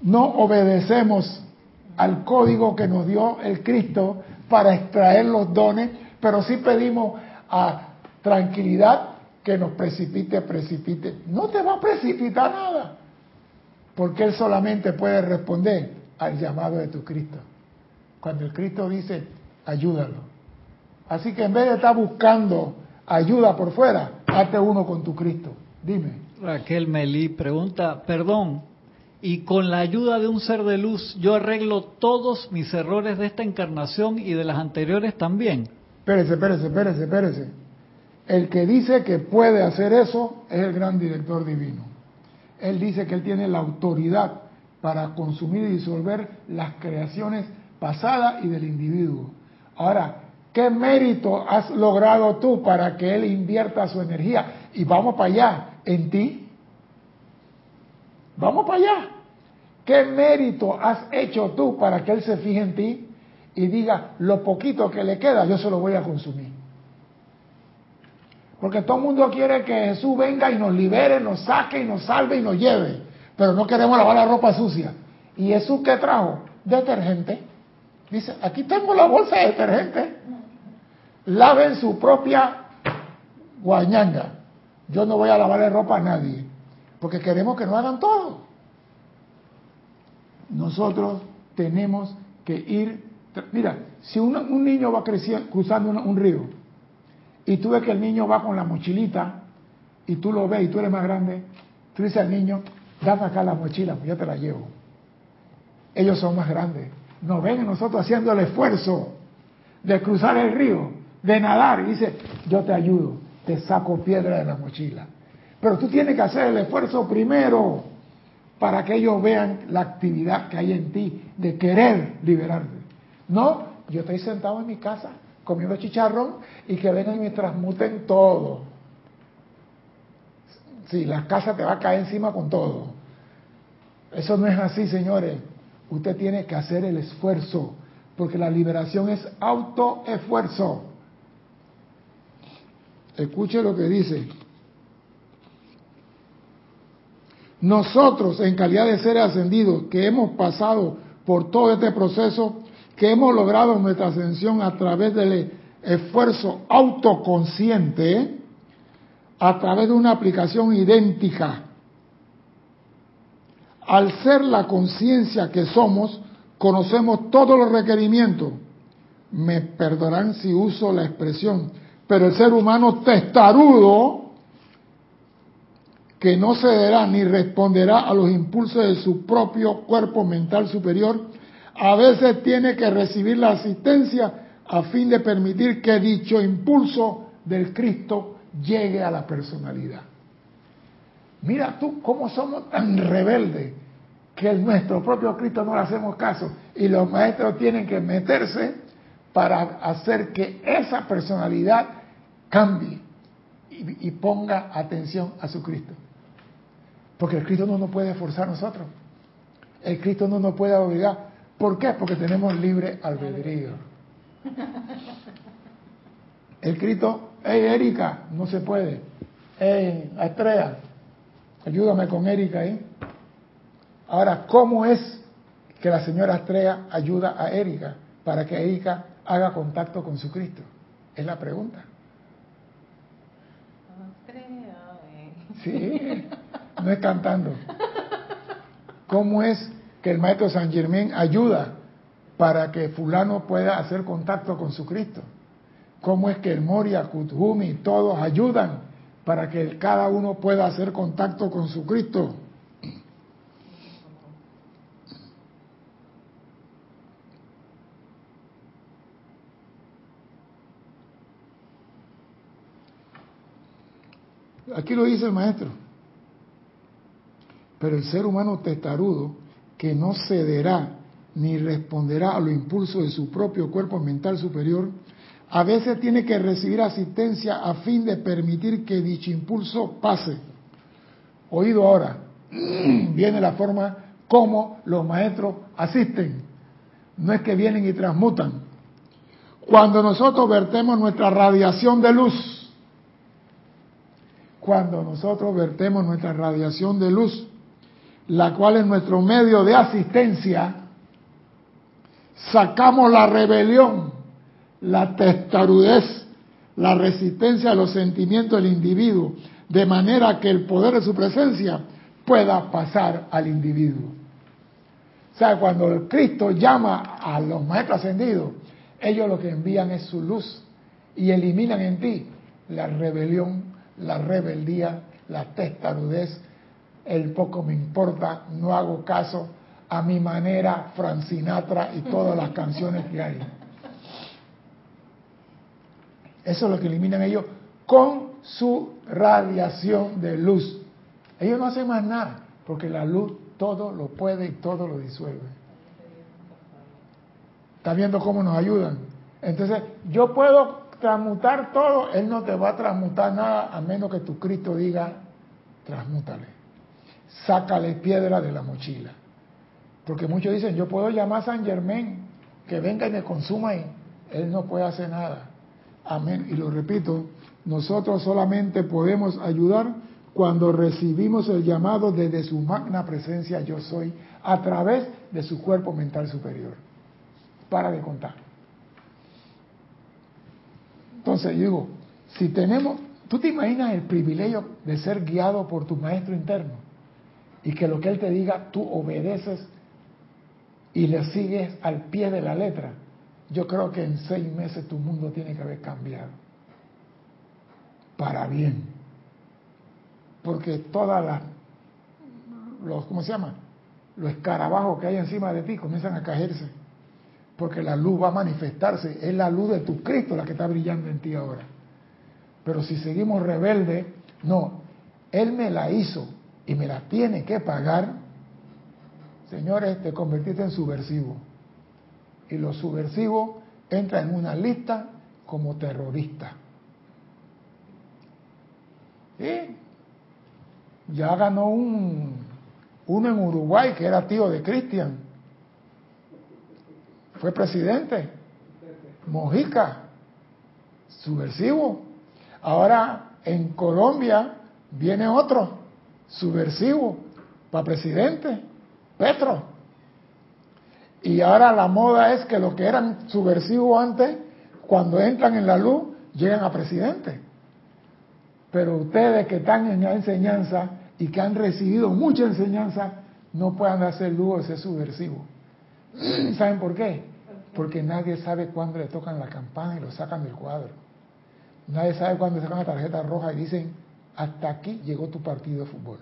No obedecemos al código que nos dio el Cristo para extraer los dones, pero sí pedimos a tranquilidad que nos precipite, precipite. No te va a precipitar nada, porque Él solamente puede responder al llamado de tu Cristo. Cuando el Cristo dice, ayúdalo. Así que en vez de estar buscando ayuda por fuera, hazte uno con tu Cristo. Dime. Raquel Melí pregunta, perdón, y con la ayuda de un ser de luz yo arreglo todos mis errores de esta encarnación y de las anteriores también. Espérese, espérese, espérese, espérese. El que dice que puede hacer eso es el gran director divino. Él dice que él tiene la autoridad para consumir y disolver las creaciones pasadas y del individuo. Ahora, ¿qué mérito has logrado tú para que él invierta su energía? Y vamos para allá, en ti. Vamos para allá. ¿Qué mérito has hecho tú para que él se fije en ti y diga, lo poquito que le queda, yo se lo voy a consumir? Porque todo el mundo quiere que Jesús venga y nos libere, nos saque y nos salve y nos lleve. Pero no queremos lavar la ropa sucia. ¿Y Jesús qué trajo? Detergente. Dice, aquí tengo la bolsa de detergente. Laven su propia guañanga. Yo no voy a lavar la ropa a nadie. Porque queremos que nos hagan todo. Nosotros tenemos que ir. Mira, si un, niño va creciendo, cruzando un río, y tú ves que el niño va con la mochilita y tú lo ves y tú eres más grande, tú dices al niño, dame acá la mochila, pues yo te la llevo. Ellos son más grandes. Nos ven nosotros haciendo el esfuerzo de cruzar el río, de nadar, y dice, yo te ayudo, te saco piedra de la mochila. Pero tú tienes que hacer el esfuerzo primero para que ellos vean la actividad que hay en ti de querer liberarte. No, yo estoy sentado en mi casa comiendo chicharrón y que vengan y me transmuten todo. Sí, la casa te va a caer encima con todo. Eso no es así, señores. Usted tiene que hacer el esfuerzo porque la liberación es autoesfuerzo. Escuche lo que dice. Nosotros, en calidad de seres ascendidos, que hemos pasado por todo este proceso, que hemos logrado nuestra ascensión a través del esfuerzo autoconsciente, a través de una aplicación idéntica. Al ser la conciencia que somos, conocemos todos los requerimientos. Me perdonarán si uso la expresión, pero el ser humano testarudo, que no cederá ni responderá a los impulsos de su propio cuerpo mental superior, a veces tiene que recibir la asistencia a fin de permitir que dicho impulso del Cristo llegue a la personalidad. Mira tú cómo somos tan rebeldes que nuestro propio Cristo no le hacemos caso y los maestros tienen que meterse para hacer que esa personalidad cambie y, ponga atención a su Cristo. Porque el Cristo no nos puede forzar a nosotros. El Cristo no nos puede obligar. ¿Por qué? Porque tenemos libre albedrío. El Cristo, hey Erika, no se puede. Hey Astrea, ayúdame con Erika ahí. Ahora, ¿cómo es que la señora Astrea ayuda a Erika para que Erika haga contacto con su Cristo? Es la pregunta. Sí, no es cantando. ¿Cómo es que el maestro San Germán ayuda para que fulano pueda hacer contacto con su Cristo? ¿Cómo es que el Moria, Kuthumi, todos ayudan para que cada uno pueda hacer contacto con su Cristo? Aquí lo dice el maestro. Pero el ser humano testarudo, que no cederá ni responderá a los impulsos de su propio cuerpo mental superior, a veces tiene que recibir asistencia a fin de permitir que dicho impulso pase. Oído ahora, viene la forma como los maestros asisten. No es que vienen y transmutan. Cuando nosotros vertemos nuestra radiación de luz, cuando nosotros vertemos nuestra radiación de luz, la cual es nuestro medio de asistencia, sacamos la rebelión, la testarudez, la resistencia a los sentimientos del individuo, de manera que el poder de su presencia pueda pasar al individuo. O sea, cuando el Cristo llama a los maestros ascendidos, ellos lo que envían es su luz y eliminan en ti la rebelión la rebeldía, la testarudez, el poco me importa, no hago caso a mi manera, Francinatra y todas las canciones que hay. Eso es lo que eliminan ellos con su radiación de luz. Ellos no hacen más nada, porque la luz todo lo puede y todo lo disuelve. ¿Está viendo cómo nos ayudan? Entonces, yo puedo transmutar todo, Él no te va a transmutar nada a menos que tu Cristo diga, transmútale. Sácale piedra de la mochila. Porque muchos dicen, yo puedo llamar a San Germán que venga y me consuma y Él no puede hacer nada. Amén. Y lo repito, nosotros solamente podemos ayudar cuando recibimos el llamado desde su magna presencia yo soy a través de su cuerpo mental superior. Para de contar. Entonces digo, si tenemos, tú te imaginas el privilegio de ser guiado por tu maestro interno y que lo que él te diga tú obedeces y le sigues al pie de la letra. Yo creo que en seis meses tu mundo tiene que haber cambiado para bien. Porque todas las, los, ¿cómo se llama? Los escarabajos que hay encima de ti comienzan a caerse porque la luz va a manifestarse, es la luz de tu Cristo la que está brillando en ti ahora. Pero si seguimos rebeldes, no, Él me la hizo y me la tiene que pagar, señores, te convertiste en subversivo. Y los subversivos entran en una lista como terroristas. ¿Sí? Ya ganó un, uno en Uruguay que era tío de Cristian fue presidente. Mojica, subversivo. Ahora en Colombia viene otro, subversivo, para presidente, Petro. Y ahora la moda es que los que eran subversivos antes, cuando entran en la luz, llegan a presidente. Pero ustedes que están en la enseñanza y que han recibido mucha enseñanza, no puedan hacer lujo de ser subversivos. ¿Saben por qué? Porque nadie sabe cuándo le tocan la campana y lo sacan del cuadro. Nadie sabe cuándo sacan la tarjeta roja y dicen, hasta aquí llegó tu partido de fútbol.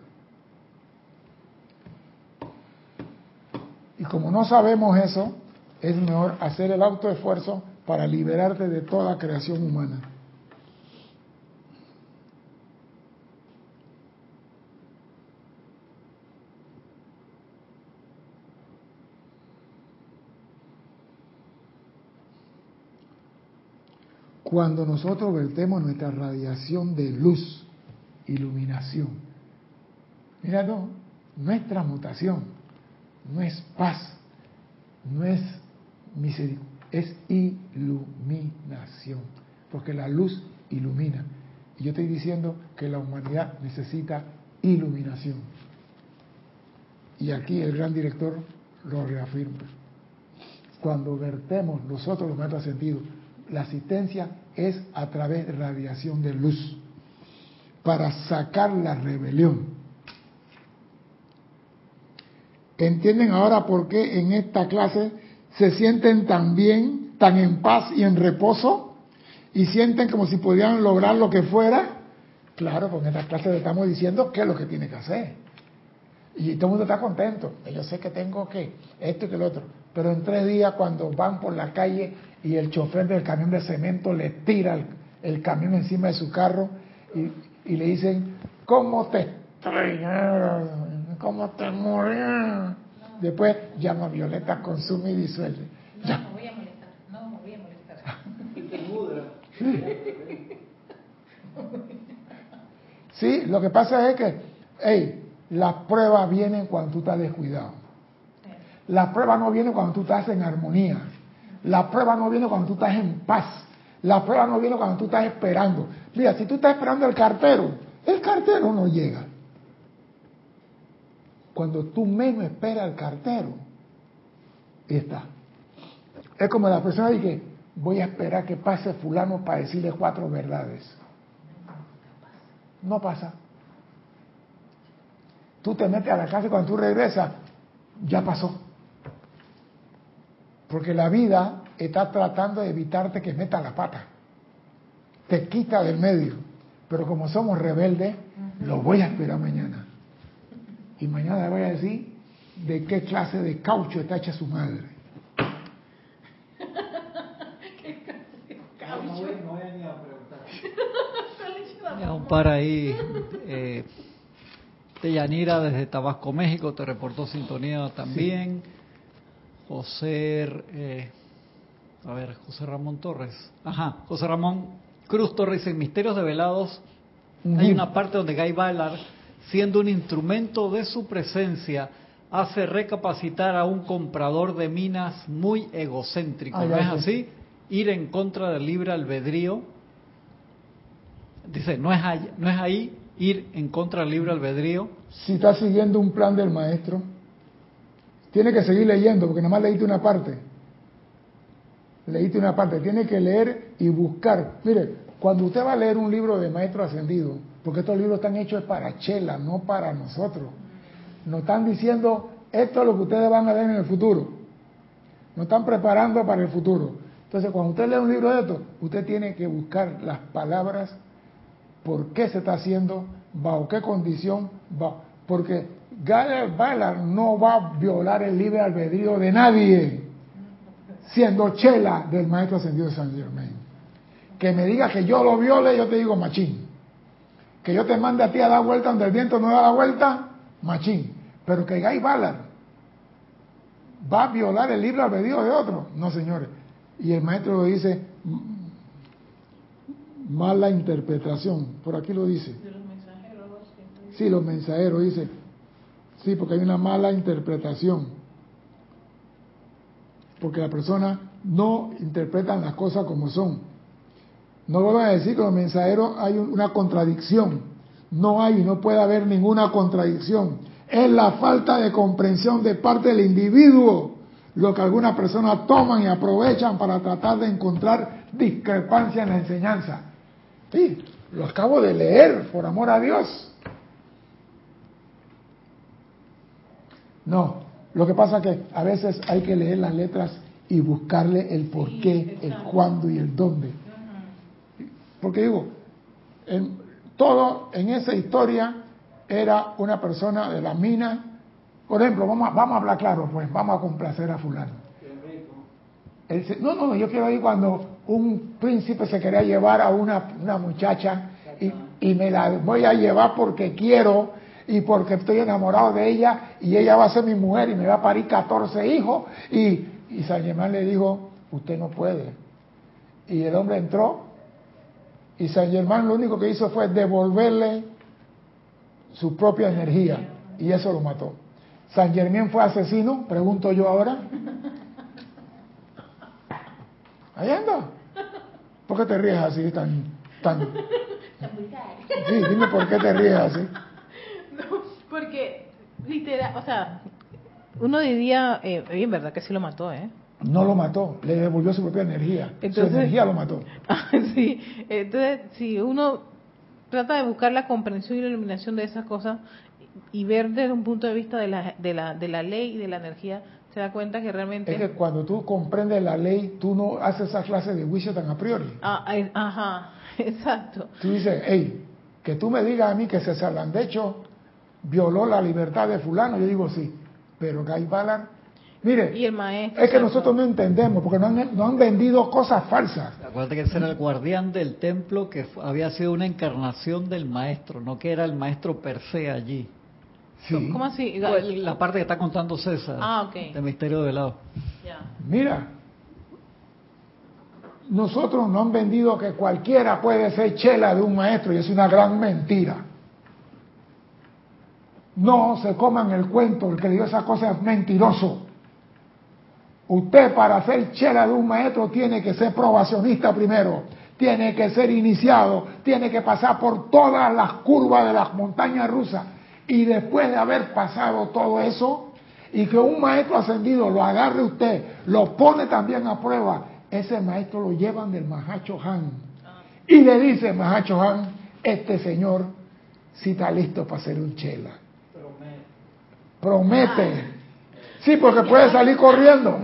Y como no sabemos eso, es mejor hacer el autoesfuerzo para liberarte de toda creación humana. Cuando nosotros vertemos nuestra radiación de luz, iluminación, mira, no, nuestra mutación no es paz, no es misericordia es iluminación, porque la luz ilumina. Y yo estoy diciendo que la humanidad necesita iluminación. Y aquí el gran director lo reafirma. Cuando vertemos nosotros los maestros sentidos, la asistencia es a través de radiación de luz para sacar la rebelión. ¿Entienden ahora por qué en esta clase se sienten tan bien, tan en paz y en reposo, y sienten como si pudieran lograr lo que fuera, claro, porque en esta clase le estamos diciendo qué es lo que tiene que hacer. Y todo el mundo está contento. Yo sé que tengo que esto y que lo otro. Pero en tres días cuando van por la calle y el chofer del camión de cemento le tira el, camión encima de su carro y, le dicen, ¿cómo te estrellaron? ¿Cómo te murieron? Después llama a Violeta, consume y disuelve. No, me voy a molestar, no me voy a molestar. sí, lo que pasa es que, hey, las pruebas vienen cuando tú estás descuidado. La prueba no viene cuando tú estás en armonía. La prueba no viene cuando tú estás en paz. La prueba no viene cuando tú estás esperando. Mira, si tú estás esperando el cartero, el cartero no llega. Cuando tú menos esperas al cartero, está. Es como la persona dice, voy a esperar que pase fulano para decirle cuatro verdades. No pasa. Tú te metes a la casa y cuando tú regresas, ya pasó. Porque la vida está tratando de evitarte que meta la pata. Te quita del medio. Pero como somos rebeldes, lo voy a esperar mañana. Y mañana le voy a decir de qué clase de caucho está hecha su madre. un par ahí eh, de Yanira desde Tabasco, México, te reportó sintonía también. José, eh, a ver, José Ramón Torres. Ajá, José Ramón Cruz Torres en Misterios de Velados. Hay una parte donde Guy Ballard siendo un instrumento de su presencia, hace recapacitar a un comprador de minas muy egocéntrico. ¿No es así? Ir en contra del libre albedrío. Dice, ¿no es, ahí, ¿no es ahí ir en contra del libre albedrío? Si está siguiendo un plan del maestro, tiene que seguir leyendo, porque nada más leíste una parte. Leíste una parte, tiene que leer y buscar. Mire, cuando usted va a leer un libro de maestro ascendido, porque estos libros están hechos para Chela, no para nosotros. Nos están diciendo, esto es lo que ustedes van a ver en el futuro. Nos están preparando para el futuro. Entonces, cuando usted lee un libro de esto, usted tiene que buscar las palabras, por qué se está haciendo, bajo qué condición. Porque Galen Ballard no va a violar el libre albedrío de nadie, siendo Chela del Maestro Ascendido de San Germain. Que me diga que yo lo viole, yo te digo machín que yo te mande a ti a dar vuelta donde el viento no da la vuelta, machín. Pero que Guy Ballard va a violar el libre albedrío de otro. No, señores. Y el maestro lo dice, mala interpretación. Por aquí lo dice. Sí, los mensajeros dice. Sí, porque hay una mala interpretación. Porque la persona no interpreta las cosas como son. No vuelvo a decir que los mensajeros hay una contradicción. No hay y no puede haber ninguna contradicción. Es la falta de comprensión de parte del individuo lo que algunas personas toman y aprovechan para tratar de encontrar discrepancia en la enseñanza. Sí, lo acabo de leer, por amor a Dios. No, lo que pasa es que a veces hay que leer las letras y buscarle el por qué, el cuándo y el dónde. Porque digo, en, todo en esa historia era una persona de la mina. Por ejemplo, vamos a, vamos a hablar claro, pues vamos a complacer a fulano. no, no, yo quiero ir cuando un príncipe se quería llevar a una, una muchacha y, y, me la voy a llevar porque quiero y porque estoy enamorado de ella y ella va a ser mi mujer y me va a parir 14 hijos y, y San Germán le dijo, usted no puede. Y el hombre entró y San Germán lo único que hizo fue devolverle su propia energía y eso lo mató. San Germán fue asesino, pregunto yo ahora. Ahí anda. ¿Por qué te ríes así tan tan? Sí, dime por qué te ríes así. No, porque literal, o sea, uno diría, eh, en verdad que sí lo mató, ¿eh? No lo mató, le devolvió su propia energía. Entonces, su energía lo mató. sí, entonces si uno trata de buscar la comprensión y la iluminación de esas cosas y ver desde un punto de vista de la, de la, de la ley y de la energía, se da cuenta que realmente... Es que cuando tú comprendes la ley, tú no haces esa clase de juicio tan a priori. Ah, ajá, exacto. Tú dices, hey, que tú me digas a mí que César Landecho violó la libertad de fulano, yo digo sí, pero Guy Ballard, mire, y el maestro, es que nosotros no entendemos, porque no han, no han vendido cosas falsas. Acuérdate que ese era el guardián del templo que había sido una encarnación del maestro, no que era el maestro per se allí. ¿Cómo así? Pues, la parte que está contando César. Ah, De Misterio de Lado. Mira, nosotros no han vendido que cualquiera puede ser chela de un maestro y es una gran mentira. No se coman el cuento, el que dio esa cosa es mentiroso. Usted para ser chela de un maestro tiene que ser probacionista primero, tiene que ser iniciado, tiene que pasar por todas las curvas de las montañas rusas y después de haber pasado todo eso, y que un maestro ascendido lo agarre usted, lo pone también a prueba, ese maestro lo llevan del Mahacho Han. Y le dice Mahacho Han, este señor si está listo para ser un chela. Promete. Sí, porque puede salir corriendo.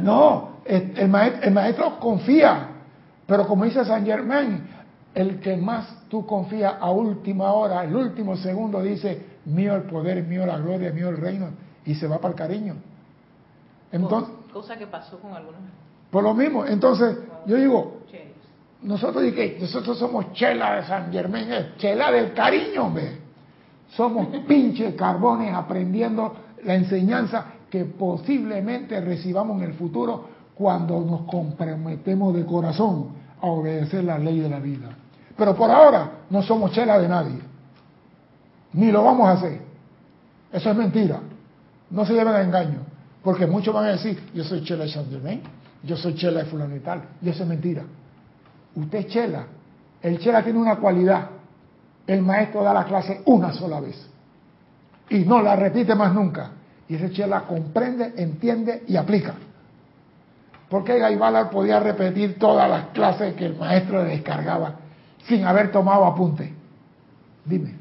No, el maestro, el maestro confía. Pero como dice San Germán, el que más tú confías a última hora, el último segundo, dice, mío el poder, mío la gloria, mío el reino, y se va para el cariño. Entonces, cosa que pasó con algunos. Por lo mismo, entonces, yo digo, nosotros nosotros somos chela de San Germán, chela del cariño, hombre. Somos pinches carbones aprendiendo la enseñanza que posiblemente recibamos en el futuro cuando nos comprometemos de corazón a obedecer la ley de la vida. Pero por ahora no somos chela de nadie. Ni lo vamos a hacer. Eso es mentira. No se lleven a engaño. Porque muchos van a decir, yo soy chela de San yo soy chela de fulano. Y eso es mentira. Usted es chela. El chela tiene una cualidad. El maestro da la clase una sola vez. Y no la repite más nunca. Y ese chela comprende, entiende y aplica. ¿Por qué Gaibalar podía repetir todas las clases que el maestro le descargaba sin haber tomado apunte. Dime.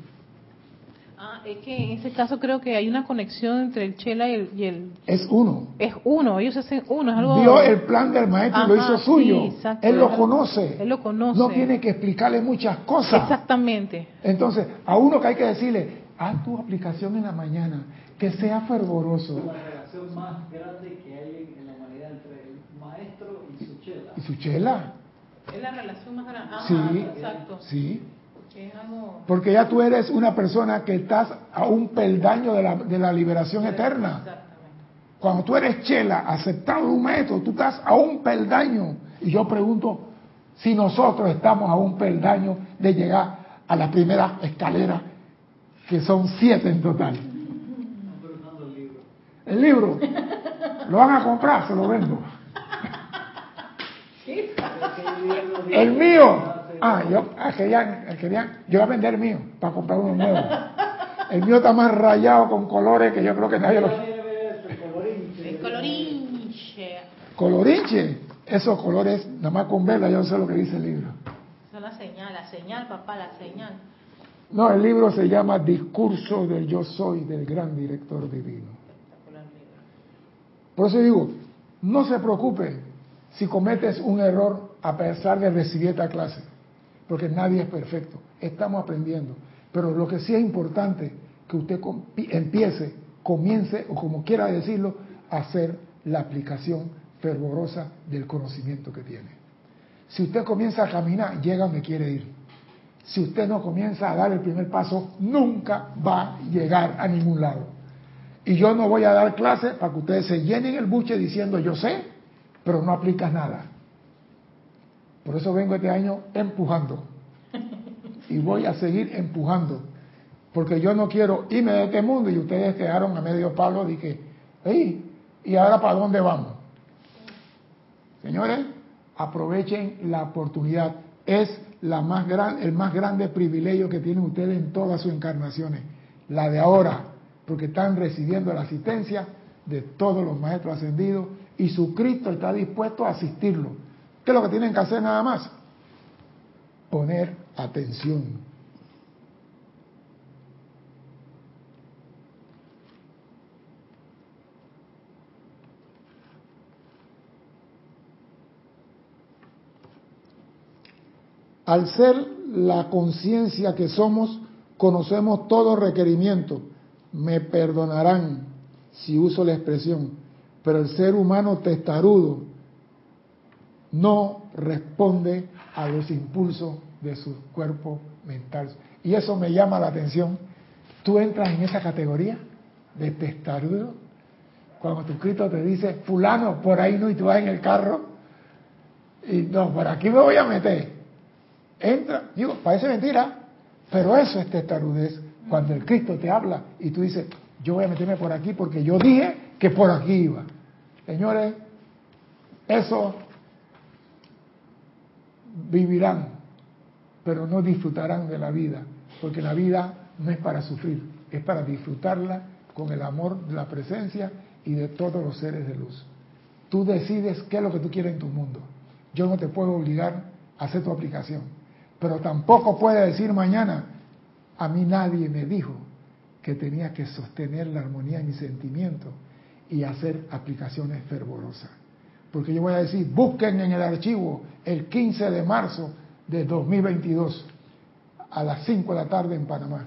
Ah, es que en ese caso creo que hay una conexión entre el Chela y el, Es uno. Es uno, ellos hacen uno. Es algo... Vio el plan del maestro y lo hizo suyo. él lo conoce. Él lo conoce. No tiene que explicarle muchas cosas. Exactamente. Entonces, a uno que hay que decirle, haz tu aplicación en la mañana, que sea fervoroso. La relación más grande que hay en la humanidad entre el maestro y su chela. Y su chela. Es la relación más grande. sí, exacto. Sí. Porque ya tú eres una persona que estás a un peldaño de la, de la liberación eterna. Cuando tú eres chela, aceptado un método, tú estás a un peldaño. Y yo pregunto si nosotros estamos a un peldaño de llegar a la primera escalera, que son siete en total. El libro. ¿Lo van a comprar? Se lo vendo. El mío. Ah, yo ah, querían, querían, yo voy a vender el mío para comprar uno nuevo. El mío está más rayado con colores que yo creo que nadie lo. El colorinche. Colorinche. Esos colores, nada más con verla, yo no sé lo que dice el libro. Son la señal, la señal, papá, la señal. No, el libro se llama Discurso del Yo Soy del Gran Director Divino. Por eso digo, no se preocupe si cometes un error a pesar de recibir esta clase, porque nadie es perfecto, estamos aprendiendo. Pero lo que sí es importante, que usted empiece, comience, o como quiera decirlo, a hacer la aplicación fervorosa del conocimiento que tiene. Si usted comienza a caminar, llega donde quiere ir. Si usted no comienza a dar el primer paso, nunca va a llegar a ningún lado. Y yo no voy a dar clases para que ustedes se llenen el buche diciendo yo sé, pero no aplicas nada. Por eso vengo este año empujando. Y voy a seguir empujando. Porque yo no quiero irme de este mundo y ustedes quedaron a medio palo de que, ¿y ahora para dónde vamos? Señores, aprovechen la oportunidad. Es la más gran, el más grande privilegio que tienen ustedes en todas sus encarnaciones. La de ahora, porque están recibiendo la asistencia de todos los maestros ascendidos y su Cristo está dispuesto a asistirlo. ¿Qué es lo que tienen que hacer nada más? Poner atención. Al ser la conciencia que somos, conocemos todo requerimiento. Me perdonarán si uso la expresión pero el ser humano testarudo no responde a los impulsos de su cuerpo mental. Y eso me llama la atención. Tú entras en esa categoría de testarudo. Cuando tu Cristo te dice, fulano, por ahí no, y tú vas en el carro, y no, por aquí me voy a meter. Entra, digo, parece mentira, pero eso es testarudez. Cuando el Cristo te habla y tú dices, yo voy a meterme por aquí porque yo dije que por aquí iba. Señores, eso vivirán, pero no disfrutarán de la vida, porque la vida no es para sufrir, es para disfrutarla con el amor de la presencia y de todos los seres de luz. Tú decides qué es lo que tú quieres en tu mundo. Yo no te puedo obligar a hacer tu aplicación, pero tampoco puedes decir mañana, a mí nadie me dijo que tenía que sostener la armonía en mi sentimiento y hacer aplicaciones fervorosas. Porque yo voy a decir, busquen en el archivo el 15 de marzo de 2022 a las 5 de la tarde en Panamá.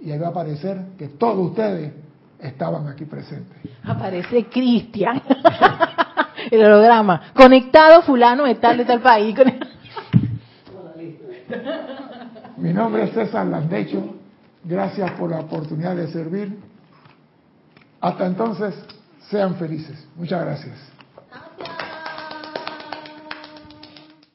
Y ahí va a aparecer que todos ustedes estaban aquí presentes. Aparece Cristian. el holograma. Conectado fulano de tal de tal país. Mi nombre es César Landecho. Gracias por la oportunidad de servir. Hasta entonces, sean felices. Muchas gracias.